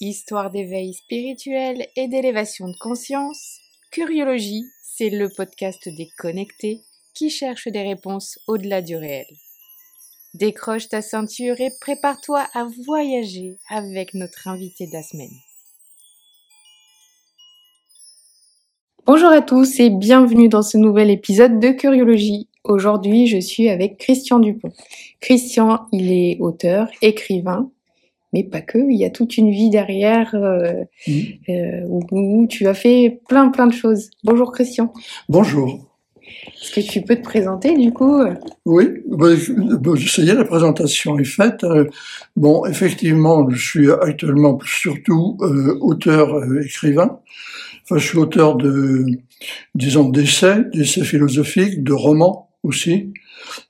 Histoire d'éveil spirituel et d'élévation de conscience, Curiologie, c'est le podcast des connectés qui cherchent des réponses au-delà du réel. Décroche ta ceinture et prépare-toi à voyager avec notre invité de la semaine. Bonjour à tous et bienvenue dans ce nouvel épisode de Curiologie. Aujourd'hui, je suis avec Christian Dupont. Christian, il est auteur, écrivain, mais pas que. Il y a toute une vie derrière euh, Mm. euh, où, où tu as fait plein plein de choses. Bonjour Christian. Bonjour. Est-ce que tu peux te présenter du coup? Oui, je- ben, ça y est, la présentation est faite. Euh, Bon, effectivement, je suis actuellement surtout euh, auteur euh, écrivain. Enfin, je suis auteur de, disons, d'essais, d'essais philosophiques, de romans aussi.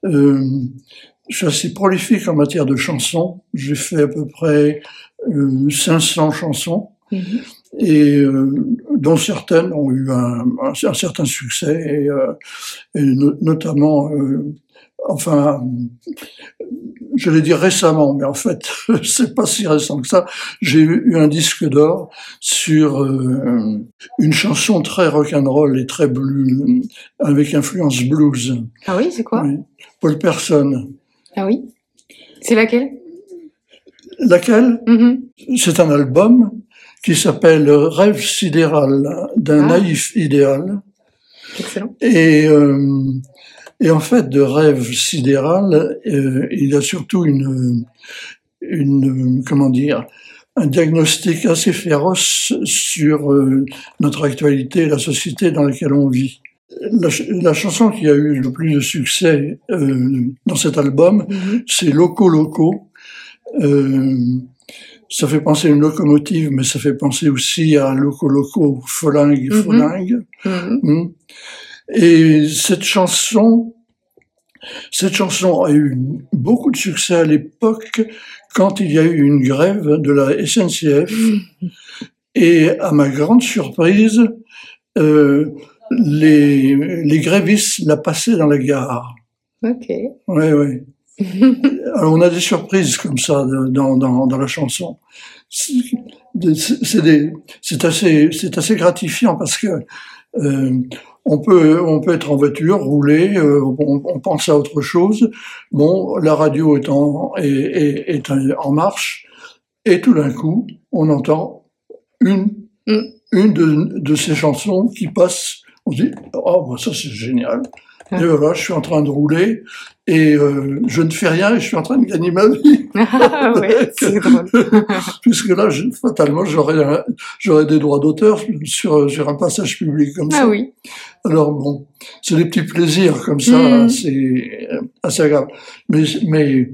Euh, je suis assez prolifique en matière de chansons. J'ai fait à peu près euh, 500 chansons. et euh, dont certaines ont eu un, un, un certain succès, et, euh, et no- notamment, euh, enfin, je l'ai dit récemment, mais en fait, c'est pas si récent que ça. J'ai eu un disque d'or sur euh, une chanson très rock'n'roll et très blues, avec influence blues. Ah oui, c'est quoi? Oui. Paul Person. Ah oui. C'est laquelle? Laquelle? Mhm. C'est un album qui s'appelle Rêve sidéral d'un Ah. naïf idéal. Excellent. Et, euh, et en fait, de rêve sidéral, euh, il y a surtout une, une, comment dire, un diagnostic assez féroce sur euh, notre actualité et la société dans laquelle on vit. La, ch- la chanson qui a eu le plus de succès euh, dans cet album, Mhm. c'est Loco Loco. Euh, ça fait penser à une locomotive, mais ça fait penser aussi à Loco Loco, Folingue, Mhm. Folingue. Mhm. Mm. Et cette chanson, cette chanson a eu beaucoup de succès à l'époque quand il y a eu une grève de la SNCF. Et à ma grande surprise, euh, les, les grévistes la passaient dans la gare. Ok. Ouais, ouais. Alors on a des surprises comme ça dans, dans, dans la chanson. C'est c'est des- c'est assez, c'est assez gratifiant parce que euh, on peut, on peut être en voiture, rouler, euh, on, on pense à autre chose. Bon, la radio est en, est, est, est en marche et tout d'un coup, on entend une, Mm. une de, de ces chansons qui passe. On se dit, oh, bah, ça c'est génial. Ah. Et voilà, je suis en train de rouler et euh, je ne fais rien et je suis en train de gagner ma vie. Ah ouais, c'est drôle. Puisque là, je- fatalement, j'aurais j'aurais des droits d'auteur sur, sur un passage public comme ça. Ah oui. Alors bon, c'est des petits plaisirs comme ça, Mm. assez, assez agréable. Mais, mais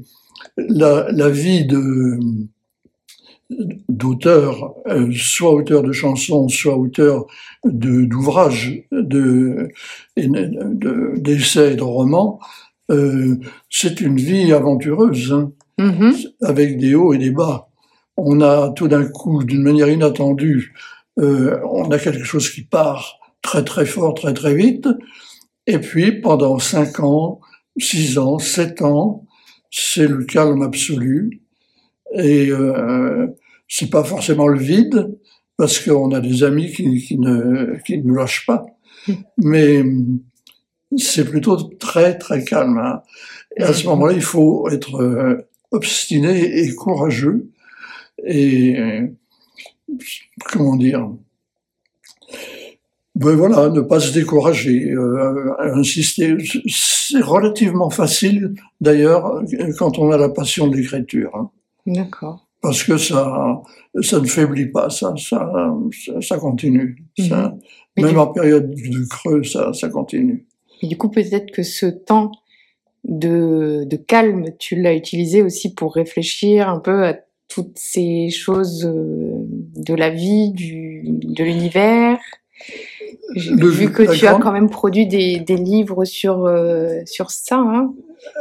la, la vie de d'auteur, euh, soit auteur de chansons, soit auteur de d'ouvrages, de, de- d'essais et de romans, euh, c'est une vie aventureuse, hein, Mhm. avec des hauts et des bas. On a tout d'un coup, d'une manière inattendue, euh, on a quelque chose qui part très très fort, très très vite, et puis pendant cinq ans, six ans, sept ans, c'est le calme absolu, et euh, c'est pas forcément le vide, parce qu'on a des amis qui, qui ne qui ne nous lâchent pas, mais c'est plutôt très très calme. hein. Et à ce moment-là, il faut être euh, obstiné et courageux, et euh, comment dire? Ben voilà, ne pas se décourager, euh, insister. C'est relativement facile, d'ailleurs, quand on a la passion de l'écriture, hein, D'accord. parce que ça, ça ne faiblit pas, ça, ça, ça, continue. Ça, Mhm. Même du- en période de creux, ça, ça continue. Et du coup, peut-être que ce temps de, de calme, tu l'as utilisé aussi pour réfléchir un peu à toutes ces choses euh, de la vie, du, de l'univers. J'ai vu que tu as quand même produit des, des livres sur, euh, sur ça. Hein.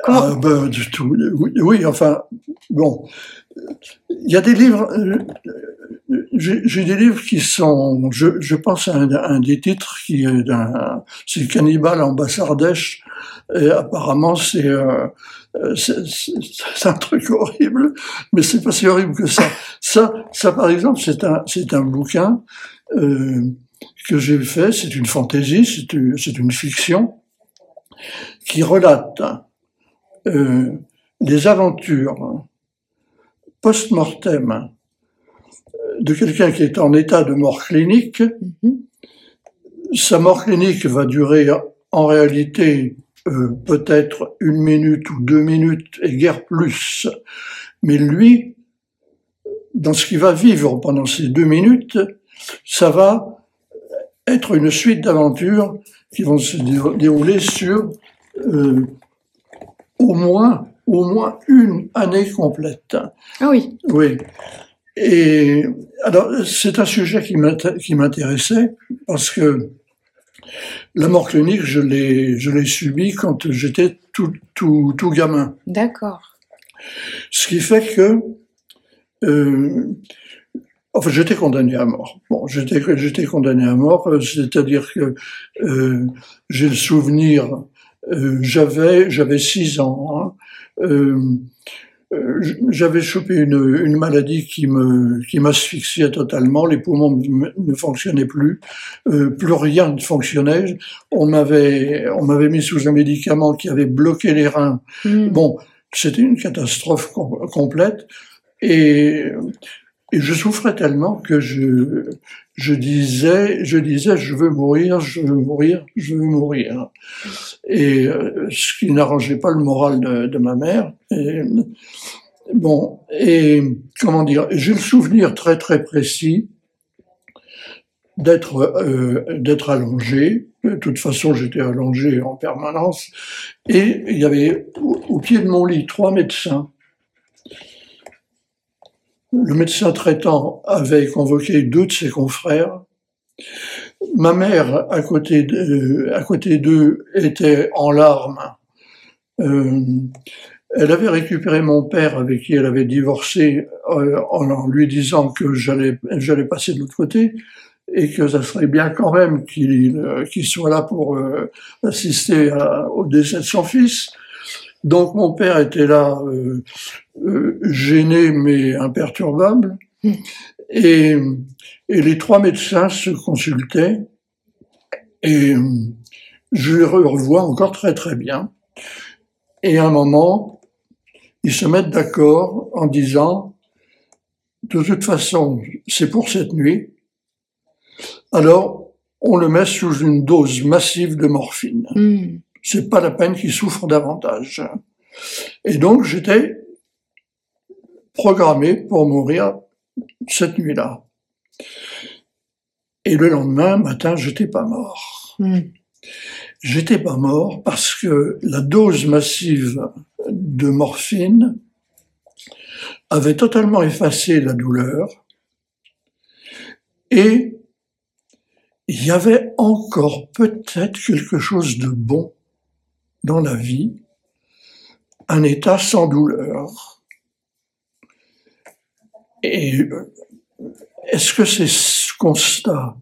Ah, ben, du tout. Oui, enfin, bon. Il y a des livres, euh, j'ai des livres qui sont, je, je pense à un, des titres qui est d'un, c'est Cannibal en Basse-Ardèche, et apparemment c'est, euh, c'est c'est- un truc horrible, mais c'est pas si horrible que ça. Ça, ça par exemple, c'est un, c'est un bouquin euh, que j'ai fait. C'est une fantaisie, c'est une, une fiction qui relate euh, les aventures post-mortem de quelqu'un qui est en état de mort clinique. Mhm. Sa mort clinique va durer en réalité euh, peut-être une minute ou deux minutes et guère plus. Mais lui, dans ce qu'il va vivre pendant ces deux minutes, ça va être une suite d'aventures qui vont se dé- dérouler sur euh, au moins au moins une année complète. Ah oui. Oui. Et alors, c'est un sujet qui m'int- qui m'intéressait parce que la mort clinique, je l'ai, je l'ai subie quand j'étais tout, tout, tout gamin. D'accord. Ce qui fait que, euh, enfin, j'étais condamné à mort. Bon, j'étais, j'étais condamné à mort, euh, c'est-à-dire que euh, j'ai le souvenir, euh, j'avais, j'avais six ans. hein, euh, euh, j'avais chopé une, une maladie qui me qui m'asphyxiait totalement, les poumons ne fonctionnaient plus, euh, plus rien ne fonctionnait. On m'avait on m'avait mis sous un médicament qui avait bloqué les reins. Hmm. Bon, c'était une catastrophe com- complète et et je souffrais tellement que je je disais je disais je veux mourir, je veux mourir, je veux mourir. Et euh, ce qui n'arrangeait pas le moral de, ma mère. Bon, et comment dire, j'ai le souvenir très très précis d'être euh, d'être allongé. De toute façon, j'étais allongé en permanence. Et il y avait au pied de mon lit trois médecins. Le médecin traitant avait convoqué deux de ses confrères. Ma mère, à côté d'eux, était en larmes. Euh, elle avait récupéré mon père avec qui elle avait divorcé euh, en, lui disant que j'allais passer de l'autre côté et que ça serait bien quand même qu'il euh, soit là pour assister au décès de son fils. Donc mon père était là, euh, euh, gêné mais imperturbable. Mm. Et, et les trois médecins se consultaient et euh, je les revois encore très très bien. Et à un moment, ils se mettent d'accord en disant, de toute façon, c'est pour cette nuit. Alors, on le met sous une dose massive de morphine. Hmm. C'est pas la peine qu'il souffre davantage. Et donc, j'étais programmé pour mourir cette nuit-là. Et le lendemain matin, j'étais pas mort. Hmm. J'étais pas mort parce que la dose massive de morphine avait totalement effacé la douleur et il y avait encore peut-être quelque chose de bon dans la vie, un état sans douleur. Et euh, est-ce que c'est ce constat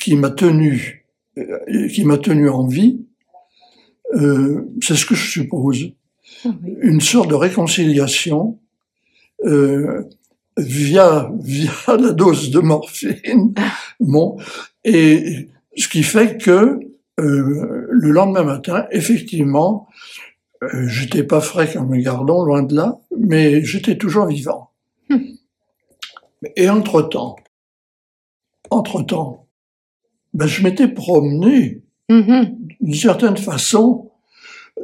qui m'a tenu, euh, qui m'a tenu en vie Euh, C'est ce que je suppose. Ah oui. Une sorte de réconciliation euh, via via la dose de morphine. Bon, et ce qui fait que euh, le lendemain matin, effectivement, euh, j'étais pas frais comme un gardon, loin de là, mais j'étais toujours vivant. Hmm. Et entre-temps, entre-temps, ben, je m'étais promené Mhm. d'une certaine façon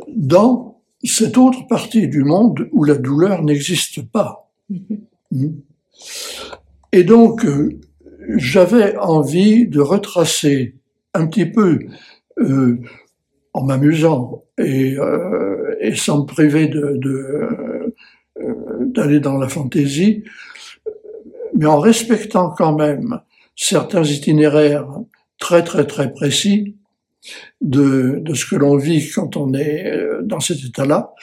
dans cette autre partie du monde où la douleur n'existe pas. Mhm. Mm. Et donc, euh, j'avais envie de retracer un petit peu, euh, en m'amusant et, euh, et sans me priver de, de, euh, d'aller dans la fantaisie, mais en respectant quand même certains itinéraires très très très précis de, de ce que l'on vit quand on est euh, dans cet état-là.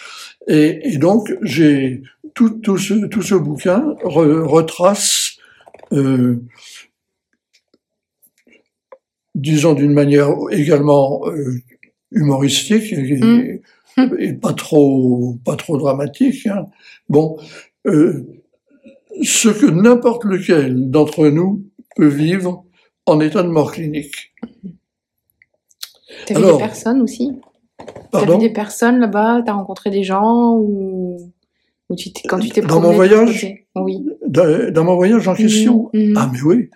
Et, et donc, j'ai tout, tout, ce, tout ce bouquin re- retrace, euh, disons d'une manière également euh, humoristique et, Mm. et pas trop pas trop dramatique. hein. Bon, euh, ce que n'importe lequel d'entre nous peut vivre en état de mort clinique. T'as vu des personnes aussi? T'as vu des personnes là-bas? T'as rencontré des gens ou, ou tu quand tu t'es Dans mon voyage Oui. Dans, mon voyage en question mmh, mmh. Ah mais oui.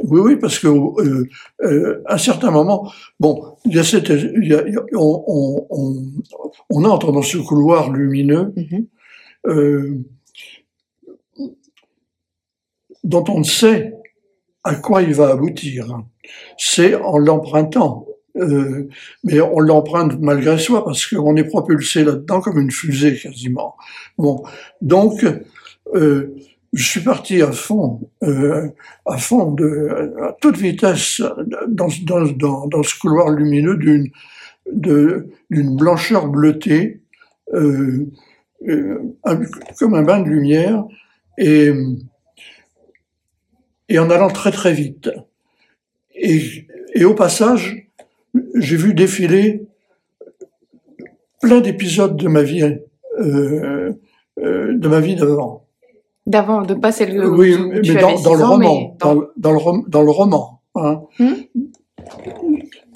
Oui, oui, parce que euh, euh, à un certain moment, bon, il y a cette, il y a, on, on, on, entre dans ce couloir lumineux mmh. euh, dont on ne sait à quoi il va aboutir. C'est en l'empruntant. Euh, mais on l'emprunte malgré soi parce qu'on est propulsé là-dedans comme une fusée quasiment. Bon, donc euh, je suis parti à fond, euh, à fond de à toute vitesse dans, dans, dans, ce couloir lumineux d'une d'une blancheur bleutée, euh, euh, comme un bain de lumière, et et en allant très très vite. Et, et au passage, j'ai vu défiler plein d'épisodes de ma vie, euh, euh, de ma vie d'avant. D'avant, de pas celle où oui, mais dans, dans, le roman, dans... Dans, le, dans le roman, hein. Hmm?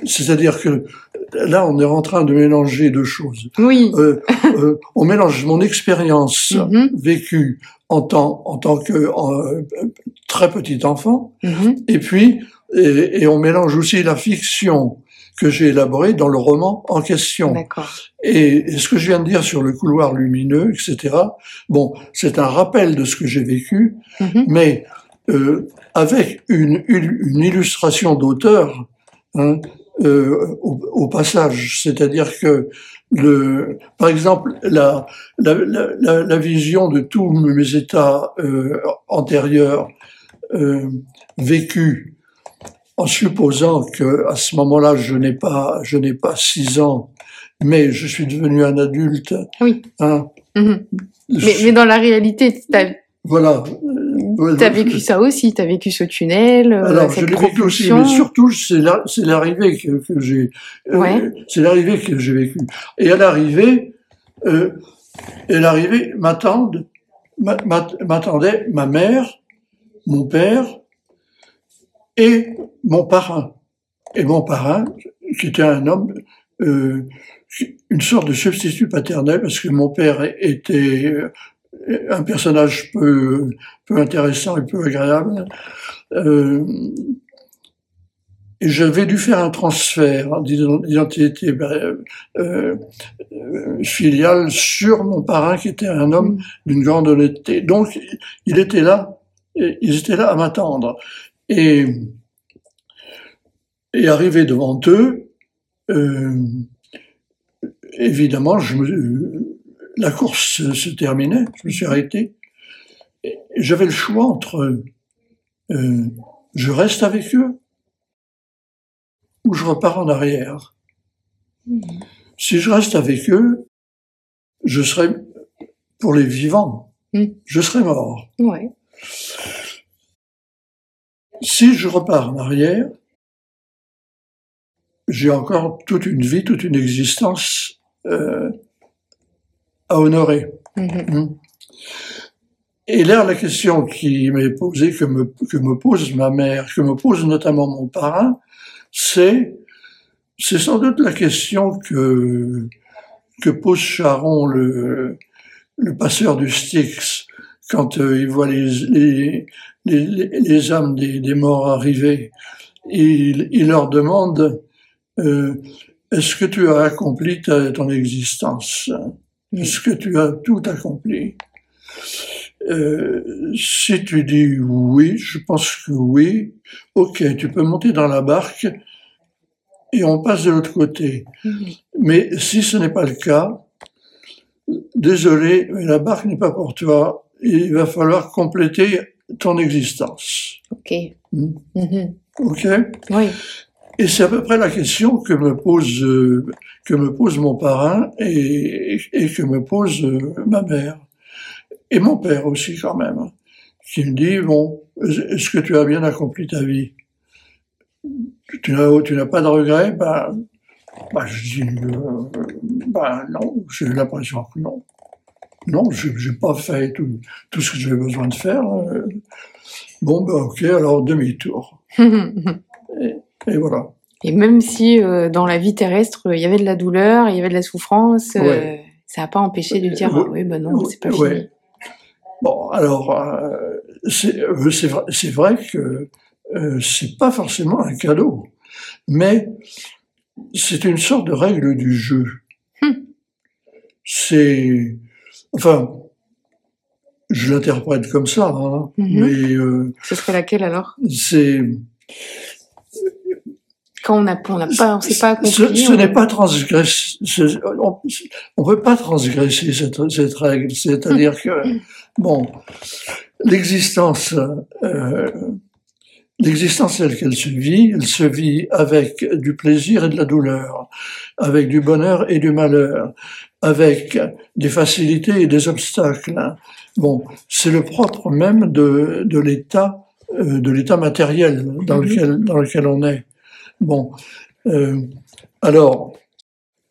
C'est-à-dire que là, on est en train de mélanger deux choses. Oui. Euh, euh, on mélange mon expérience mm-hmm. vécue en tant, en tant que très petit enfant, mm-hmm. et puis, et, et, on mélange aussi la fiction que j'ai élaborée dans le roman en question. Et, et, ce que je viens de dire sur le couloir lumineux, etc., bon, c'est un rappel de ce que j'ai vécu, mm-hmm. mais euh, avec une, une illustration d'auteur, hein, euh, au, au, passage, c'est-à-dire que le, par exemple, la, la, la, la vision de tous mes états euh, antérieurs euh, vécus, en supposant que à ce moment-là je n'ai pas, je n'ai pas six ans, mais je suis devenu un adulte. Oui. Hein, mm-hmm. mais, mais, dans la réalité, voilà. Tu as vécu ça aussi, tu as vécu ce tunnel. Euh, Alors, je l'ai vécu aussi, mais surtout, c'est l'arrivée que, que j'ai. Euh, c'est l'arrivée que j'ai vécu. Et à l'arrivée, euh, et l'arrivée m'attendait ma mère, mon père et mon parrain. Et mon parrain, qui était un homme, euh, une sorte de substitut paternel, parce que mon père était un personnage peu, peu intéressant et peu agréable. Euh, et j'avais dû faire un transfert d'identité euh, euh, filiale sur mon parrain qui était un homme mm. d'une grande honnêteté. Donc il était là, ils étaient là à m'attendre. Et, et arrivé devant eux, euh, évidemment, je me, la course se terminait, je me suis arrêté. J'avais le choix entre euh, je reste avec eux ou je repars en arrière. Si je reste avec eux, je serai pour les vivants, mm. je serai mort. Si je repars en arrière, j'ai encore toute une vie, toute une existence euh, à honorer. Mm-hmm. Mm. Et là, la question qui m'est posée, que me, que me pose ma mère, que me pose notamment mon parrain, c'est, c'est sans doute la question que, que pose Charon, le, le passeur du Styx, quand euh, il voit les, les, les, les âmes des, des, morts arriver. Il, il leur demande, euh, est-ce que tu as accompli ta, ton existence? Est-ce que tu as tout accompli? Euh, Si tu dis oui, je pense que oui, ok, tu peux monter dans la barque et on passe de l'autre côté. Mais si ce n'est pas le cas, désolé, mais la barque n'est pas pour toi. Il va falloir compléter ton existence. Ok. Hmm? Mm-hmm. Ok. Oui. Et c'est à peu près la question que me pose euh, que me pose mon parrain et, et que me pose euh, ma mère et mon père aussi quand même, qui me dit bon, est-ce que tu as bien accompli ta vie? Tu n'as tu n'as pas de regrets? Ben, ben je dis euh, ben non, j'ai l'impression que non. Non, je n'ai pas fait tout, tout ce que j'avais besoin de faire. Euh. Bon, ben ok, alors demi-tour. et, et, voilà. Et même si euh, dans la vie terrestre, il y avait de la douleur, il y avait de la souffrance, euh, ça n'a pas empêché de dire, ah oui, ben non, c'est pas fini. Bon, alors, c'est vrai, vrai que c'est pas forcément un cadeau, mais c'est une sorte de règle du jeu. Hum. C'est Enfin, je l'interprète comme ça, hein, mhm. mais... Euh, Ce serait laquelle alors? C'est... Quand on n'a on pas, on sait pas compris, Ce, n'est pas transgressé, on, ne peut pas transgresser cette, cette règle, c'est-à-dire que, bon, l'existence, euh, l'existence telle qu'elle se vit, elle se vit avec du plaisir et de la douleur, avec du bonheur et du malheur, avec des facilités et des obstacles. Bon, c'est le propre même de, de l'état euh, de l'état matériel dans mhm. lequel dans lequel on est. Bon, euh, alors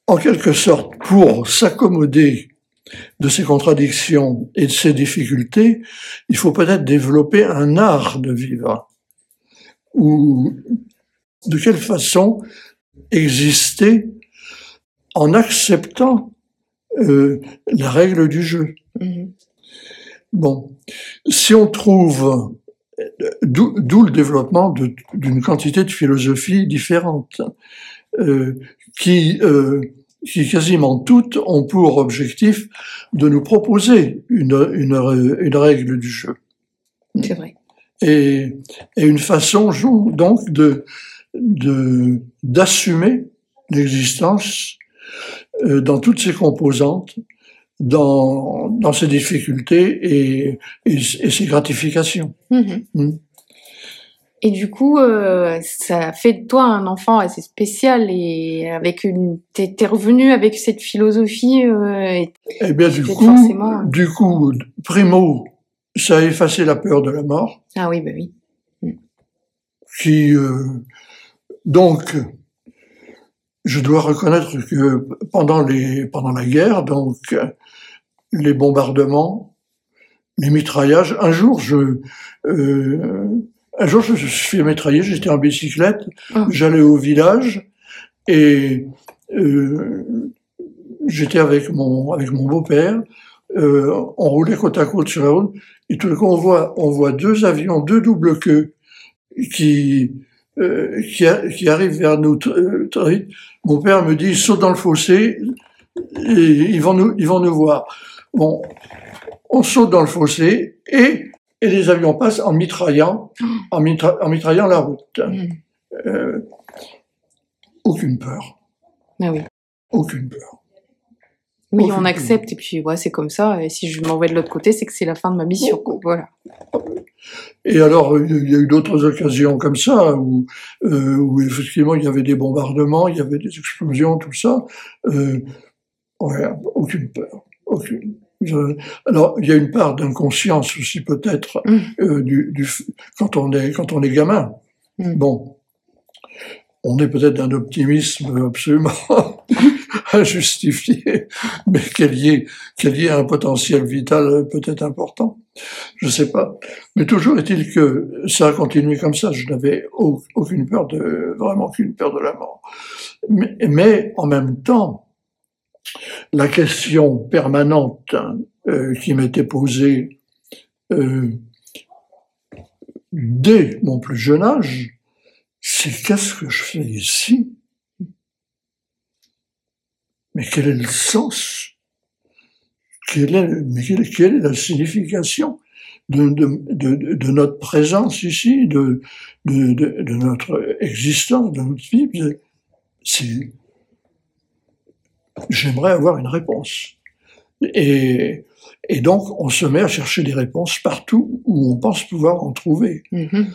en quelque sorte, pour s'accommoder de ces contradictions et de ces difficultés, il faut peut-être développer un art de vivre. Ou de quelle façon exister en acceptant euh, la règle du jeu. Mhm. Bon, si on trouve, d'où le développement d'une quantité de philosophies différentes, euh, qui, euh, qui quasiment toutes ont pour objectif de nous proposer une, une, une règle du jeu. C'est vrai. Et, et, une façon donc de d'assumer l'existence dans toutes ses composantes, dans, dans ses difficultés et, et, ses gratifications. Mhm. Mm. Et du coup, euh, ça fait de toi un enfant assez spécial et avec une, t'es, revenu avec cette philosophie. Euh, eh bien, du coup, forcément... du coup, primo, ça a effacé la peur de la mort. Ah oui, bah oui. Qui, euh, donc, je dois reconnaître que pendant les pendant la guerre, donc les bombardements, les mitraillages. Un jour, je euh, un jour je, suis mitraillé. J'étais en bicyclette. Ah. J'allais au village et euh, j'étais avec mon avec mon beau-père. Euh, on roulait côte à côte sur la route et tout d'un coup on voit on voit deux avions, deux doubles queues qui euh, qui, qui, arrive vers nous très Mon père me dit saute dans le fossé, et ils vont nous, ils vont nous voir. Bon, on saute dans le fossé et, et les avions passent en mitraillant, en, mitraillant la route. Mm. Euh, aucune peur. Ah oui. Aucune peur. Oui, on accepte et puis ouais, c'est comme ça. Et si je m'en vais de l'autre côté, c'est que c'est la fin de ma mission. Voilà. Et alors, il y a eu d'autres occasions comme ça, où, euh, où, effectivement il y avait des bombardements, il y avait des explosions, tout ça. Euh, ouais, aucune peur, aucune. alors, il y a une part d'inconscience aussi peut-être mmh. euh, du, du, quand on est quand on est gamin. Mmh. Bon, on est peut-être d'un optimisme absolument injustifié, mais qu'il y, ait, qu'il y ait un potentiel vital peut-être important. Je sais pas. Mais toujours est-il que ça a continué comme ça. Je n'avais aucune peur de, vraiment aucune peur de la mort. Mais, mais en même temps, la question permanente euh, qui m'était posée euh, dès mon plus jeune âge, c'est qu'est-ce que je fais ici? Mais quel est le sens? Quelle est, mais quelle, est la signification de, de, de, notre présence ici, de, de, notre existence, de notre vie? C'est, j'aimerais avoir une réponse. Et, et donc, on se met à chercher des réponses partout où on pense pouvoir en trouver. Mm-hmm.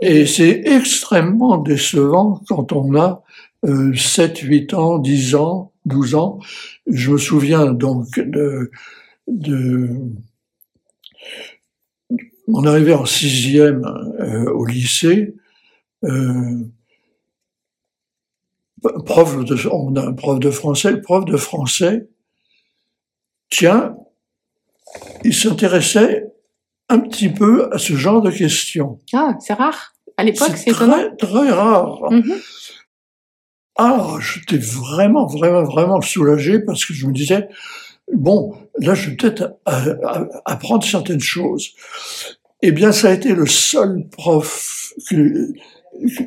Et c'est extrêmement décevant quand on a euh, 7, 8 ans, 10 ans, 12 ans. Je me souviens donc de, de mon arrivée en sixième euh, au lycée. Euh, prof de, on a un prof de français, le prof de français tient il s'intéressait un petit peu à ce genre de questions. Ah, c'est rare. À l'époque, c'est très, étonnant. très rare. Mhm. Ah, j'étais vraiment, vraiment, vraiment soulagé parce que je me disais, bon, là, je vais peut-être apprendre certaines choses. Eh bien, ça a été le seul prof que-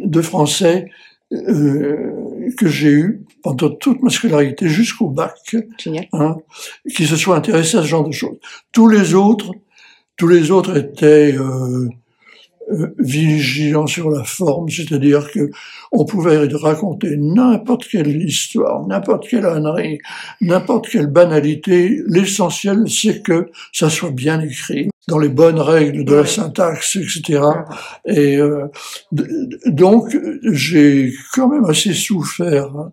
de français euh, que j'ai eu pendant toute ma scolarité jusqu'au bac, hein, qui se soit intéressé à ce genre de choses. Tous les autres, tous les autres étaient euh, euh, vigilants sur la forme, c'est-à-dire que on pouvait raconter n'importe quelle histoire, n'importe quelle ânerie, n'importe quelle banalité. L'essentiel, c'est que ça soit bien écrit, dans les bonnes règles de la syntaxe, etc. Et euh, donc, j'ai quand même assez souffert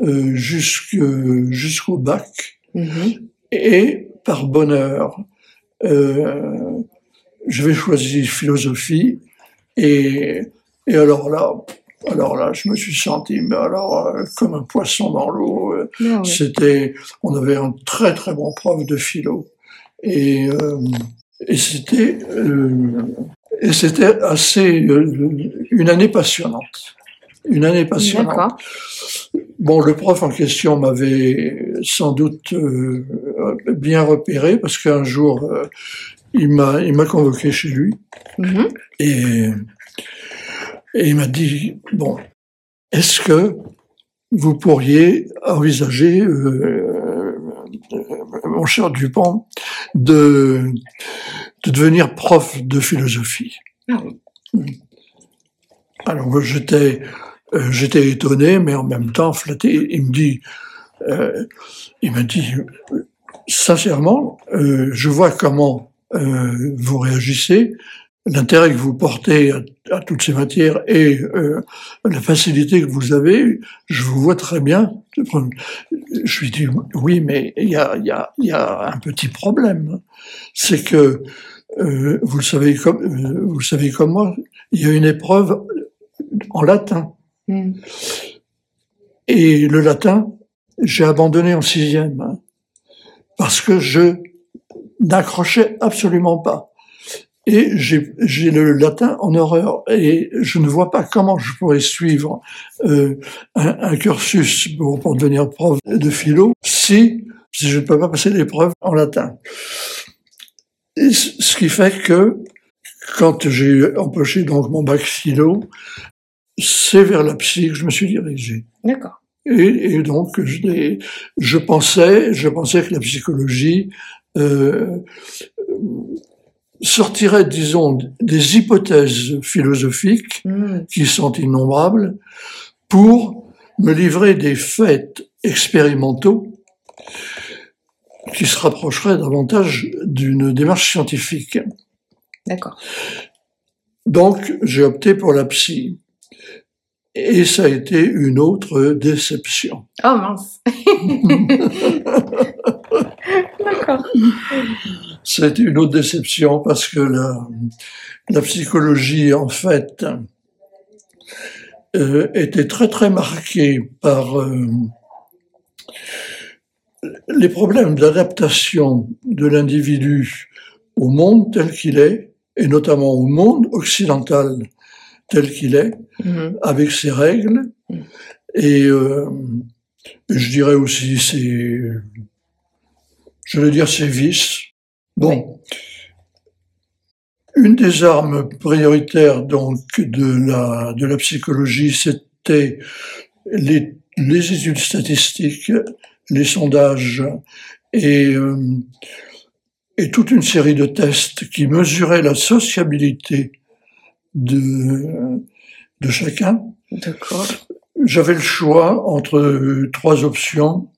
euh, jusque- jusqu'au bac. Mhm. Et par bonheur, euh, j'avais choisi philosophie. Et, et alors là, alors là, je me suis senti, mais alors euh, comme un poisson dans l'eau. euh, Ah ouais. C'était, on avait un très très bon prof de philo. Et, euh, et c'était, et c'était assez, une année passionnante. Une année passionnante. Bon, le prof en question m'avait sans doute bien repéré parce qu'un jour, il m'a, il m'a convoqué chez lui Mhm. et, et il m'a dit, bon, est-ce que vous pourriez envisager, euh, euh, mon cher Dupont, de, de devenir prof de philosophie? Ah oui. Alors moi, j'étais, euh, j'étais étonné, mais en même temps flatté. Il me dit, il m'a dit, sincèrement, je vois comment euh, vous réagissez, l'intérêt que vous portez à, à toutes ces matières et euh, la facilité que vous avez, je vous vois très bien. Je lui dis, oui, mais il y a, y, a, y a un petit problème. C'est que, euh, vous, le savez comme, euh, vous le savez comme moi, il y a une épreuve en latin. Mhm. Et le latin, j'ai abandonné en sixième, hein, parce que je n'accrochais absolument pas. Et j'ai le latin en horreur, et je ne vois pas comment je pourrais suivre euh, un, un cursus pour, pour devenir prof de philo si, si je ne peux pas passer l'épreuve en latin. Et ce qui fait que quand j'ai empoché donc mon bac philo, c'est vers la psy que je me suis dirigé. D'accord. Et, et donc, je, pensais, je pensais que la psychologie sortirait, disons, des hypothèses philosophiques Mhm. qui sont innombrables pour me livrer des faits expérimentaux qui se rapprocheraient davantage d'une démarche scientifique. D'accord. Donc, j'ai opté pour la psy. Et ça a été une autre déception. Oh mince. D'accord. C'était une autre déception parce que la, la psychologie, en fait, euh, était très très marquée par euh, les problèmes d'adaptation de l'individu au monde tel qu'il est, et notamment au monde occidental tel qu'il est, Mhm. avec ses règles, et euh, je dirais aussi ses, je vais dire ses vices. Bon. Une des armes prioritaires donc de la, de la psychologie, c'était les, les études statistiques, les sondages et, euh, et toute une série de tests qui mesuraient la sociabilité de, de chacun. D'accord. J'avais le choix entre euh, trois options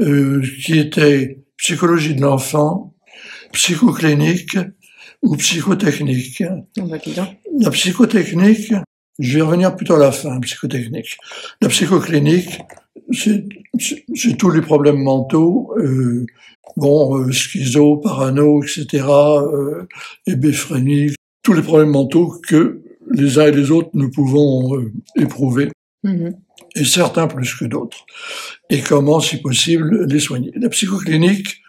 euh, qui étaient psychologie de l'enfant, psychoclinique ou psychotechnique. On va. La psychotechnique, je vais revenir plutôt à la fin, psychotechnique. La psychoclinique, c'est tous les problèmes mentaux, euh, bon, euh, schizo, parano, etc., euh, tous les problèmes mentaux que les uns et les autres nous pouvons euh, éprouver Mhm. Et certains plus que d'autres, et comment, si possible, les soigner. La psychoclinique,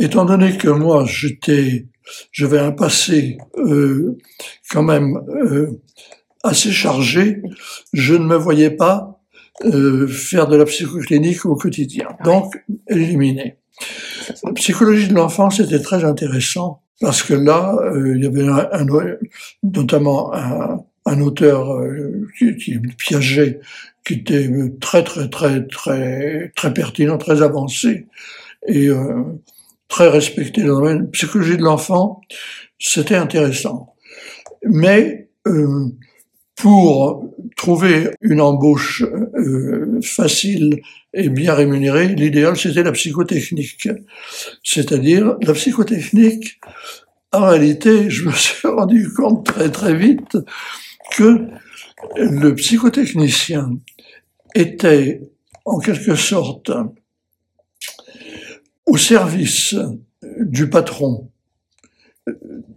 étant donné que moi, j'étais, j'avais un passé euh, quand même euh, assez chargé, je ne me voyais pas euh, faire de la psychoclinique au quotidien. Donc, éliminé. La psychologie de l'enfant, c'était très intéressant parce que là, euh, il y avait un, notamment un, un auteur euh, qui, qui Piaget, qui était très très très très très pertinent, très avancé et euh, très respecté dans la psychologie de l'enfant. C'était intéressant, mais euh, pour trouver une embauche euh, facile et bien rémunérée, l'idéal c'était la psychotechnique. C'est-à-dire la psychotechnique, en réalité, je me suis rendu compte très très vite que le psychotechnicien était en quelque sorte au service du patron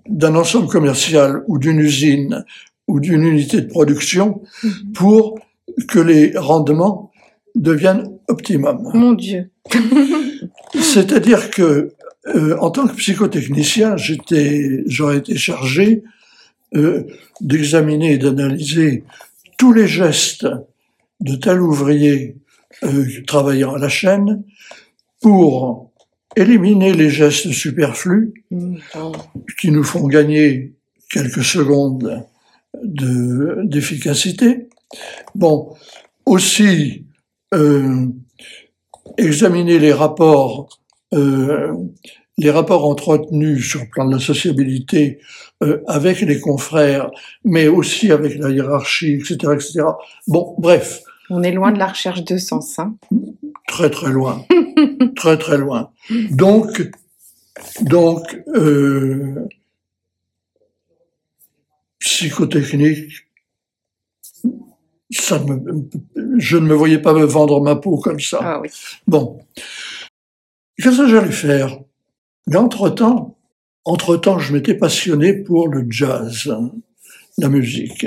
d'un ensemble commercial ou d'une usine ou d'une unité de production mhm. pour que les rendements deviennent optimum. Mon Dieu. C'est-à-dire que euh, en tant que psychotechnicien, j'étais, j'aurais été chargé euh, d'examiner et d'analyser tous les gestes de tel ouvrier euh, travaillant à la chaîne pour éliminer les gestes superflus mmh, qui nous font gagner quelques secondes de, d'efficacité. Bon, aussi euh, examiner les rapports euh, les rapports entretenus sur le plan de la sociabilité euh, avec les confrères, mais aussi avec la hiérarchie, etc., etc. Bon, bref. On est loin de la recherche de sens, hein Très très loin, très très loin. Donc, donc euh, psychotechnique, ça me, je ne me voyais pas me vendre ma peau comme ça. Ah oui. Bon, qu'est-ce que j'allais faire? Mais entre-temps, je m'étais passionné pour le jazz, la musique.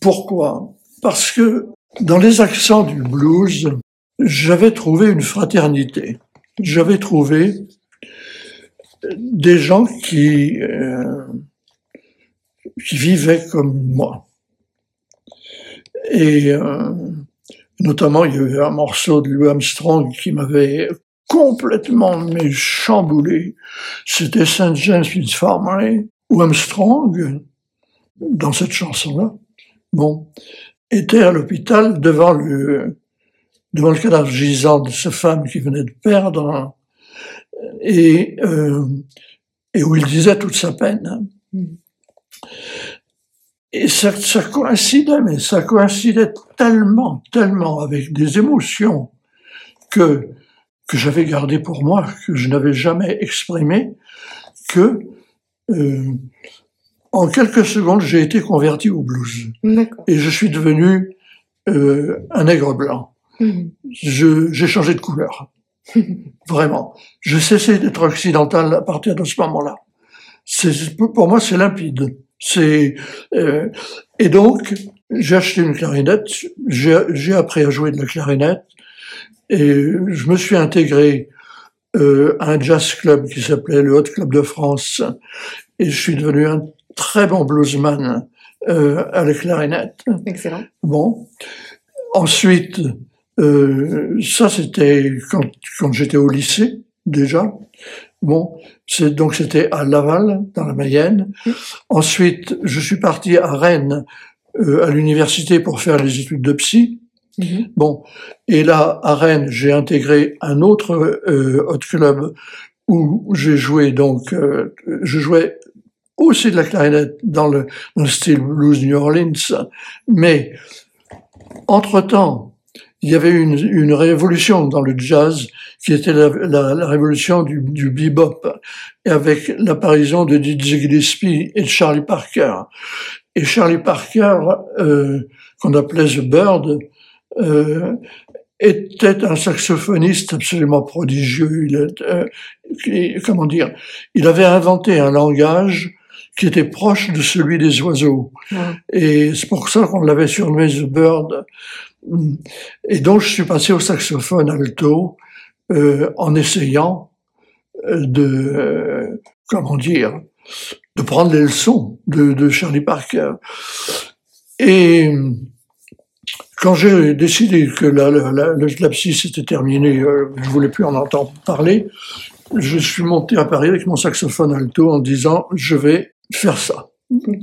Pourquoi? Parce que dans les accents du blues, j'avais trouvé une fraternité. J'avais trouvé des gens qui, euh, qui vivaient comme moi. Et euh, notamment, il y avait un morceau de Louis Armstrong qui m'avait complètement mais chamboulé. C'était Saint James Fitzfarmer ou Armstrong, dans cette chanson-là, bon, était à l'hôpital devant le, devant le cadavre gisant de sa femme qui venait de perdre, et, euh, et où il disait toute sa peine. Et ça coïncidait, mais ça coïncidait tellement, tellement avec des émotions que que j'avais gardé pour moi, que je n'avais jamais exprimé, que euh, en quelques secondes, j'ai été converti au blues. Et je suis devenu euh, un nègre blanc. Mhm. J'ai changé de couleur. Vraiment. Je cessais d'être occidental à partir de ce moment-là. Pour moi, c'est limpide. C'est euh, et donc j'ai acheté une clarinette. J'ai appris à jouer de la clarinette. Et je me suis intégré euh, à un jazz club qui s'appelait le Hot Club de France. Et je suis devenu un très bon bluesman euh, à la clarinette. Excellent. Bon. Ensuite, euh, ça c'était quand, quand j'étais au lycée déjà. Bon, c'est donc c'était à Laval dans la Mayenne. Ensuite, je suis parti à Rennes euh, à l'université pour faire les études de psy. Mhm. Bon, et là, à Rennes, j'ai intégré un autre euh, hot club où j'ai joué donc, euh, je jouais aussi de la clarinette dans le, dans le style blues New Orleans, mais entre-temps, il y avait une, une révolution dans le jazz qui était la, la, révolution du, du bebop, avec l'apparition de Dizzy Gillespie et de Charlie Parker. Et Charlie Parker, euh, qu'on appelait The Bird, euh, était un saxophoniste absolument prodigieux. Il euh, comment dire Il avait inventé un langage qui était proche de celui des oiseaux. Et c'est pour ça qu'on l'avait surnommé The Bird. Et donc je suis passé au saxophone alto euh, en essayant de comment dire, de prendre les leçons de, de Charlie Parker. Et quand j'ai décidé que la, la, la, la psy s'était terminée, euh, je voulais plus en entendre parler, je suis monté à Paris avec mon saxophone alto en disant je vais faire ça.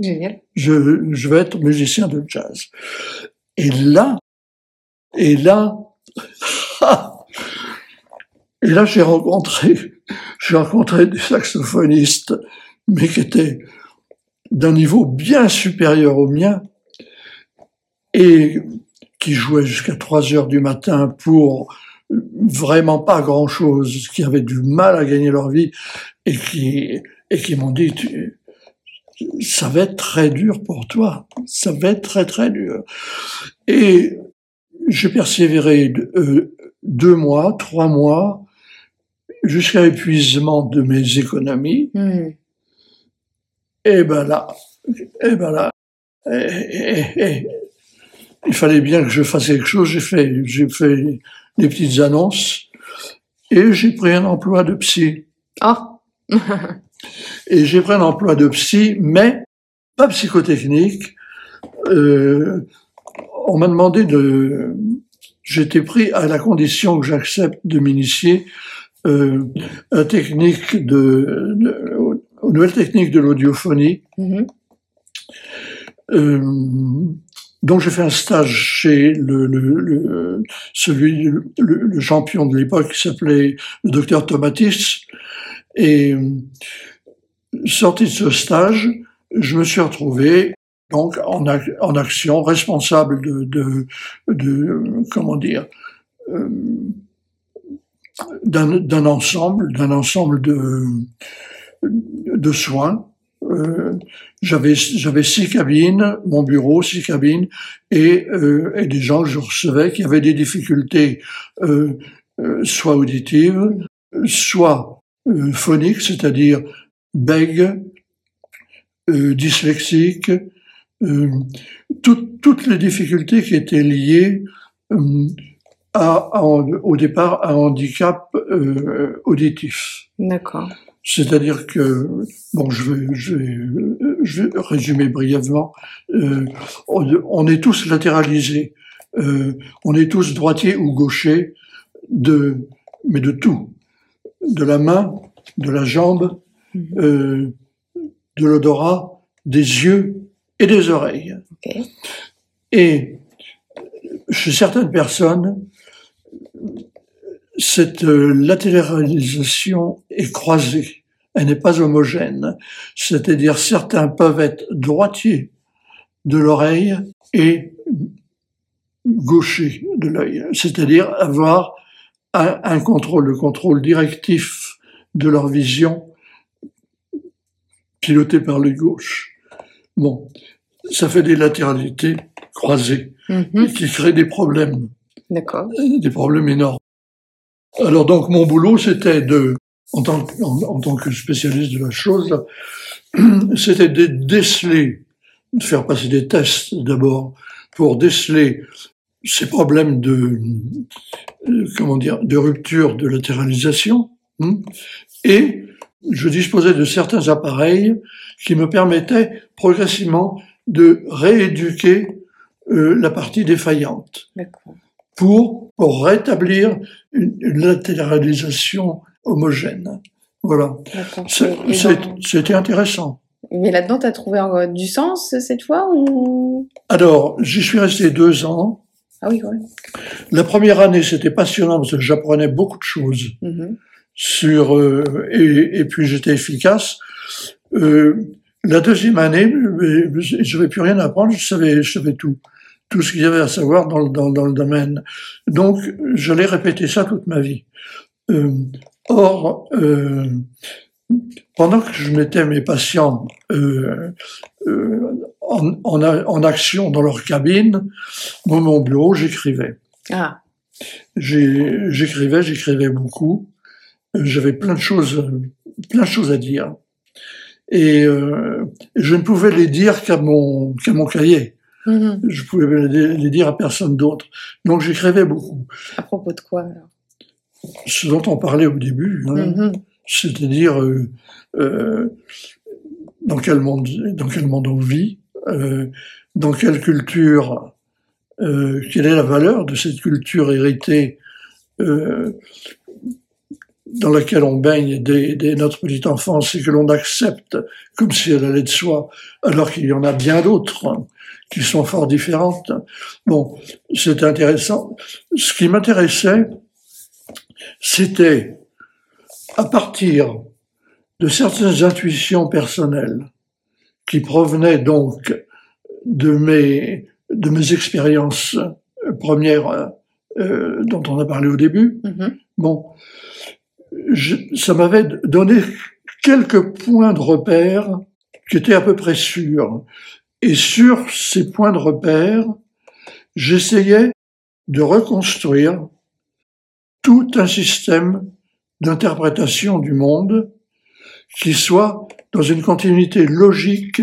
Génial. Je, je vais être musicien de jazz. Et là, et là, et là j'ai rencontré, j'ai rencontré des saxophonistes, mais qui étaient d'un niveau bien supérieur au mien et qui jouaient jusqu'à 3 heures du matin pour vraiment pas grand chose, qui avaient du mal à gagner leur vie et qui, et qui m'ont dit, tu, ça va être très dur pour toi. Ça va être très très dur. Et j'ai persévéré euh, deux mois, trois mois, jusqu'à épuisement de mes économies. Hmm. Et ben là, et ben là, et, et, il fallait bien que je fasse quelque chose. J'ai fait, j'ai fait des petites annonces et j'ai pris un emploi de psy. Oh. et j'ai pris un emploi de psy, mais pas psychotechnique. Euh, on m'a demandé de, j'étais pris à la condition que j'accepte de m'initier euh, à technique de, de, aux nouvelles techniques de l'audiophonie. Mhm. Euh, donc j'ai fait un stage chez le, le, le celui le, champion de l'époque qui s'appelait le docteur Tomatis. Et sorti de ce stage, je me suis retrouvé donc en, ac en action responsable de, de, comment dire euh, d'un ensemble d'un ensemble de soins euh, j'avais j'avais six cabines, mon bureau, six cabines, et, euh, et des gens que je recevais qui avaient des difficultés euh, soit auditives, soit phoniques, c'est-à-dire bègues, dyslexiques, toutes, toutes les difficultés qui étaient liées au départ à un handicap auditif. D'accord. C'est-à-dire que, bon, je vais, je vais, je vais résumer brièvement, euh, on, on, est tous latéralisés, euh, on est tous droitiers ou gauchers, de, mais de tout, de la main, de la jambe, Mhm. euh, de l'odorat, des yeux et des oreilles. Et chez certaines personnes, cette latéralisation est croisée, elle n'est pas homogène. C'est-à-dire certains peuvent être droitiers de l'oreille et gauchers de l'œil, c'est-à-dire avoir un, un, contrôle, le contrôle directif de leur vision piloté par le gauche. Bon, ça fait des latéralités croisées Mhm. qui créent des problèmes D'accord. des problèmes énormes. Alors donc mon boulot, c'était de, en tant, que, en, en tant que spécialiste de la chose, c'était de déceler, de faire passer des tests d'abord pour déceler ces problèmes de, euh, comment dire, de rupture de latéralisation, hein, et je disposais de certains appareils qui me permettaient progressivement de rééduquer euh, la partie défaillante pour, pour rétablir une, une latéralisation homogène. Voilà. C'était intéressant. Mais là-dedans, tu as trouvé euh, du sens cette fois ou? Alors, j'y suis resté deux ans. Ah oui, ouais. La première année, c'était passionnant parce que j'apprenais beaucoup de choses Mhm. sur euh, et, et puis j'étais efficace. Euh, la deuxième année, je n'avais plus rien à apprendre, je savais, je savais tout, tout ce qu'il y avait à savoir dans, le- dans, dans le domaine. Donc, j'allais répéter ça toute ma vie. Euh, or, euh, pendant que je mettais mes patients euh, euh, en, en, a- en action dans leur cabine, dans mon bureau, j'écrivais. Ah, J'écrivais, j'écrivais beaucoup. J'avais plein de choses, plein de choses à dire. Et euh, je ne pouvais les dire qu'à mon, qu'à mon cahier. Mhm. Je pouvais les, les dire à personne d'autre. Donc j'écrivais beaucoup. à propos de quoi alors? Ce dont on parlait au début, hein, Mhm. c'est-à-dire dans quel monde, dans quel monde on vit, dans quelle culture, quelle est la valeur de cette culture héritée dans laquelle on baigne dès, notre petite enfance et que l'on accepte comme si elle allait de soi, alors qu'il y en a bien d'autres hein, qui sont fort différentes. Bon, c'est intéressant. Ce qui m'intéressait, c'était à partir de certaines intuitions personnelles qui provenaient donc de mes, de mes expériences premières euh, dont on a parlé au début. Mm-hmm. Bon, ça m'avait donné quelques points de repère qui étaient à peu près sûrs. Et sur ces points de repère, j'essayais de reconstruire tout un système d'interprétation du monde qui soit dans une continuité logique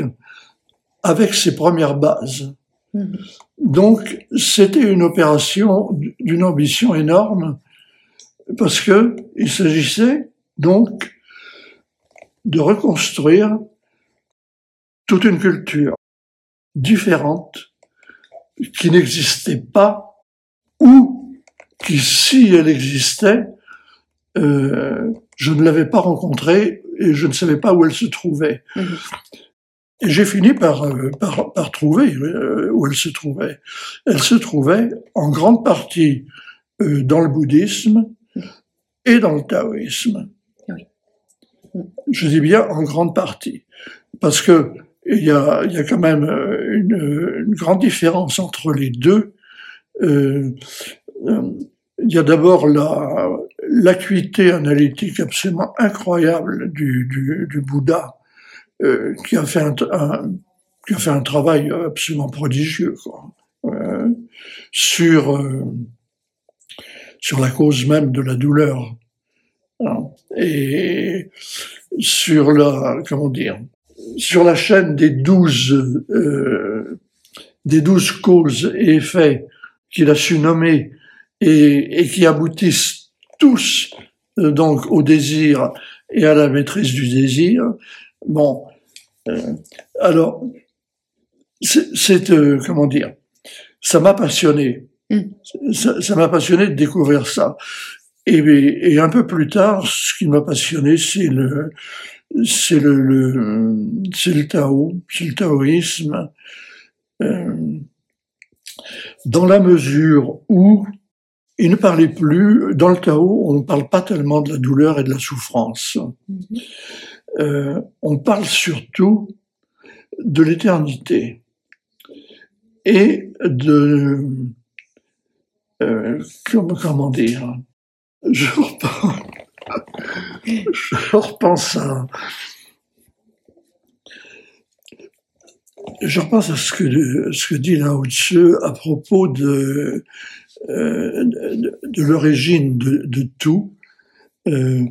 avec ses premières bases. Mmh. Donc, c'était une opération d'une ambition énorme parce que il s'agissait donc de reconstruire toute une culture différente qui n'existait pas ou qui, si elle existait, euh, je ne l'avais pas rencontrée et je ne savais pas où elle se trouvait. Mmh. Et j'ai fini par, euh, par, par trouver euh, où elle se trouvait. Elle se trouvait en grande partie dans le bouddhisme, et dans le taoïsme. Je dis bien en grande partie, parce que il y a, il y a quand même une, une, grande différence entre les deux. Euh, il y a d'abord la l'acuité analytique absolument incroyable du, du, du Bouddha, euh, qui a fait un, un, qui a fait un travail absolument prodigieux quoi, euh, sur sur la cause même de la douleur. Et sur la, comment dire, sur la chaîne des douze, euh, des douze causes et effets qu'il a su nommer et, et qui aboutissent tous euh, donc au désir et à la maîtrise du désir. Bon, euh, alors c'est euh, comment dire, ça m'a passionné. Mm. Ça m'a passionné de découvrir ça. Et, et, un peu plus tard, ce qui m'a passionné, c'est le, c'est le, le c'est le Tao, c'est le taoïsme, euh, dans la mesure où il ne parlait plus, dans le Tao, on ne parle pas tellement de la douleur et de la souffrance. Mm-hmm. Euh, on parle surtout de l'éternité et de euh, comment, dire je repense, je repense à je repense à ce que, ce que dit Lao Tzu à propos de, euh, de, de l'origine de, de, tout. Euh,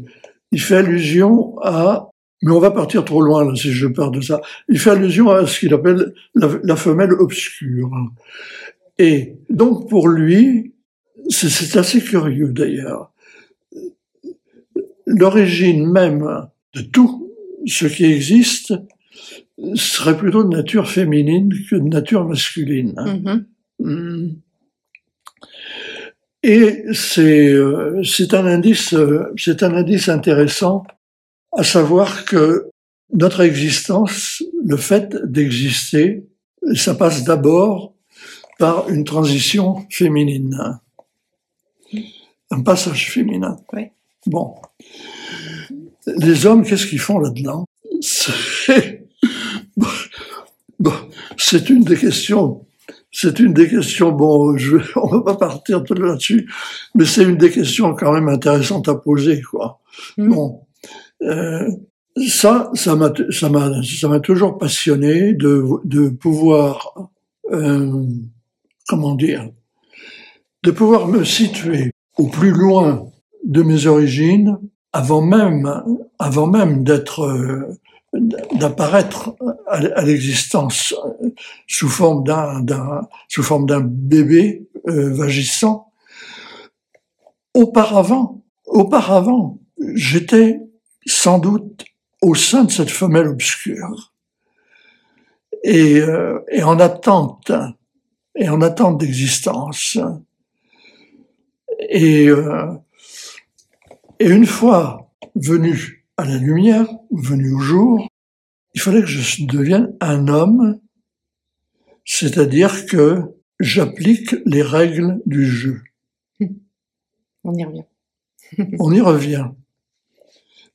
il fait allusion à, mais on va partir trop loin là, si je pars de ça. Il fait allusion à ce qu'il appelle la, la, femelle obscure. Et donc pour lui, c'est assez curieux d'ailleurs. L'origine même de tout ce qui existe serait plutôt de nature féminine que de nature masculine. Mm-hmm. Mm. Et c'est euh, c'est un indice euh, c'est un indice intéressant à savoir que notre existence, le fait d'exister, ça passe d'abord par une transition féminine un passage féminin. Oui. Bon. Les hommes, qu'est-ce qu'ils font là-dedans? C'est une des questions. C'est une des questions. Bon, je, on va pas partir tout là-dessus, mais c'est une des questions quand même intéressantes à poser, quoi. Mmh. Bon, euh, ça, ça m'a, ça m'a, ça m'a toujours passionné de, de pouvoir, euh, comment dire, de pouvoir me situer au plus loin de mes origines, avant même, avant même d'être, euh, d'apparaître à, l'existence sous forme d'un, bébé euh, vagissant. Auparavant, auparavant, j'étais sans doute au sein de cette femelle obscure. Et, euh, en attente, et en attente d'existence. Et, euh, et une fois venu à la lumière, venu au jour, il fallait que je devienne un homme, c'est-à-dire que j'applique les règles du jeu. On y revient. On y revient.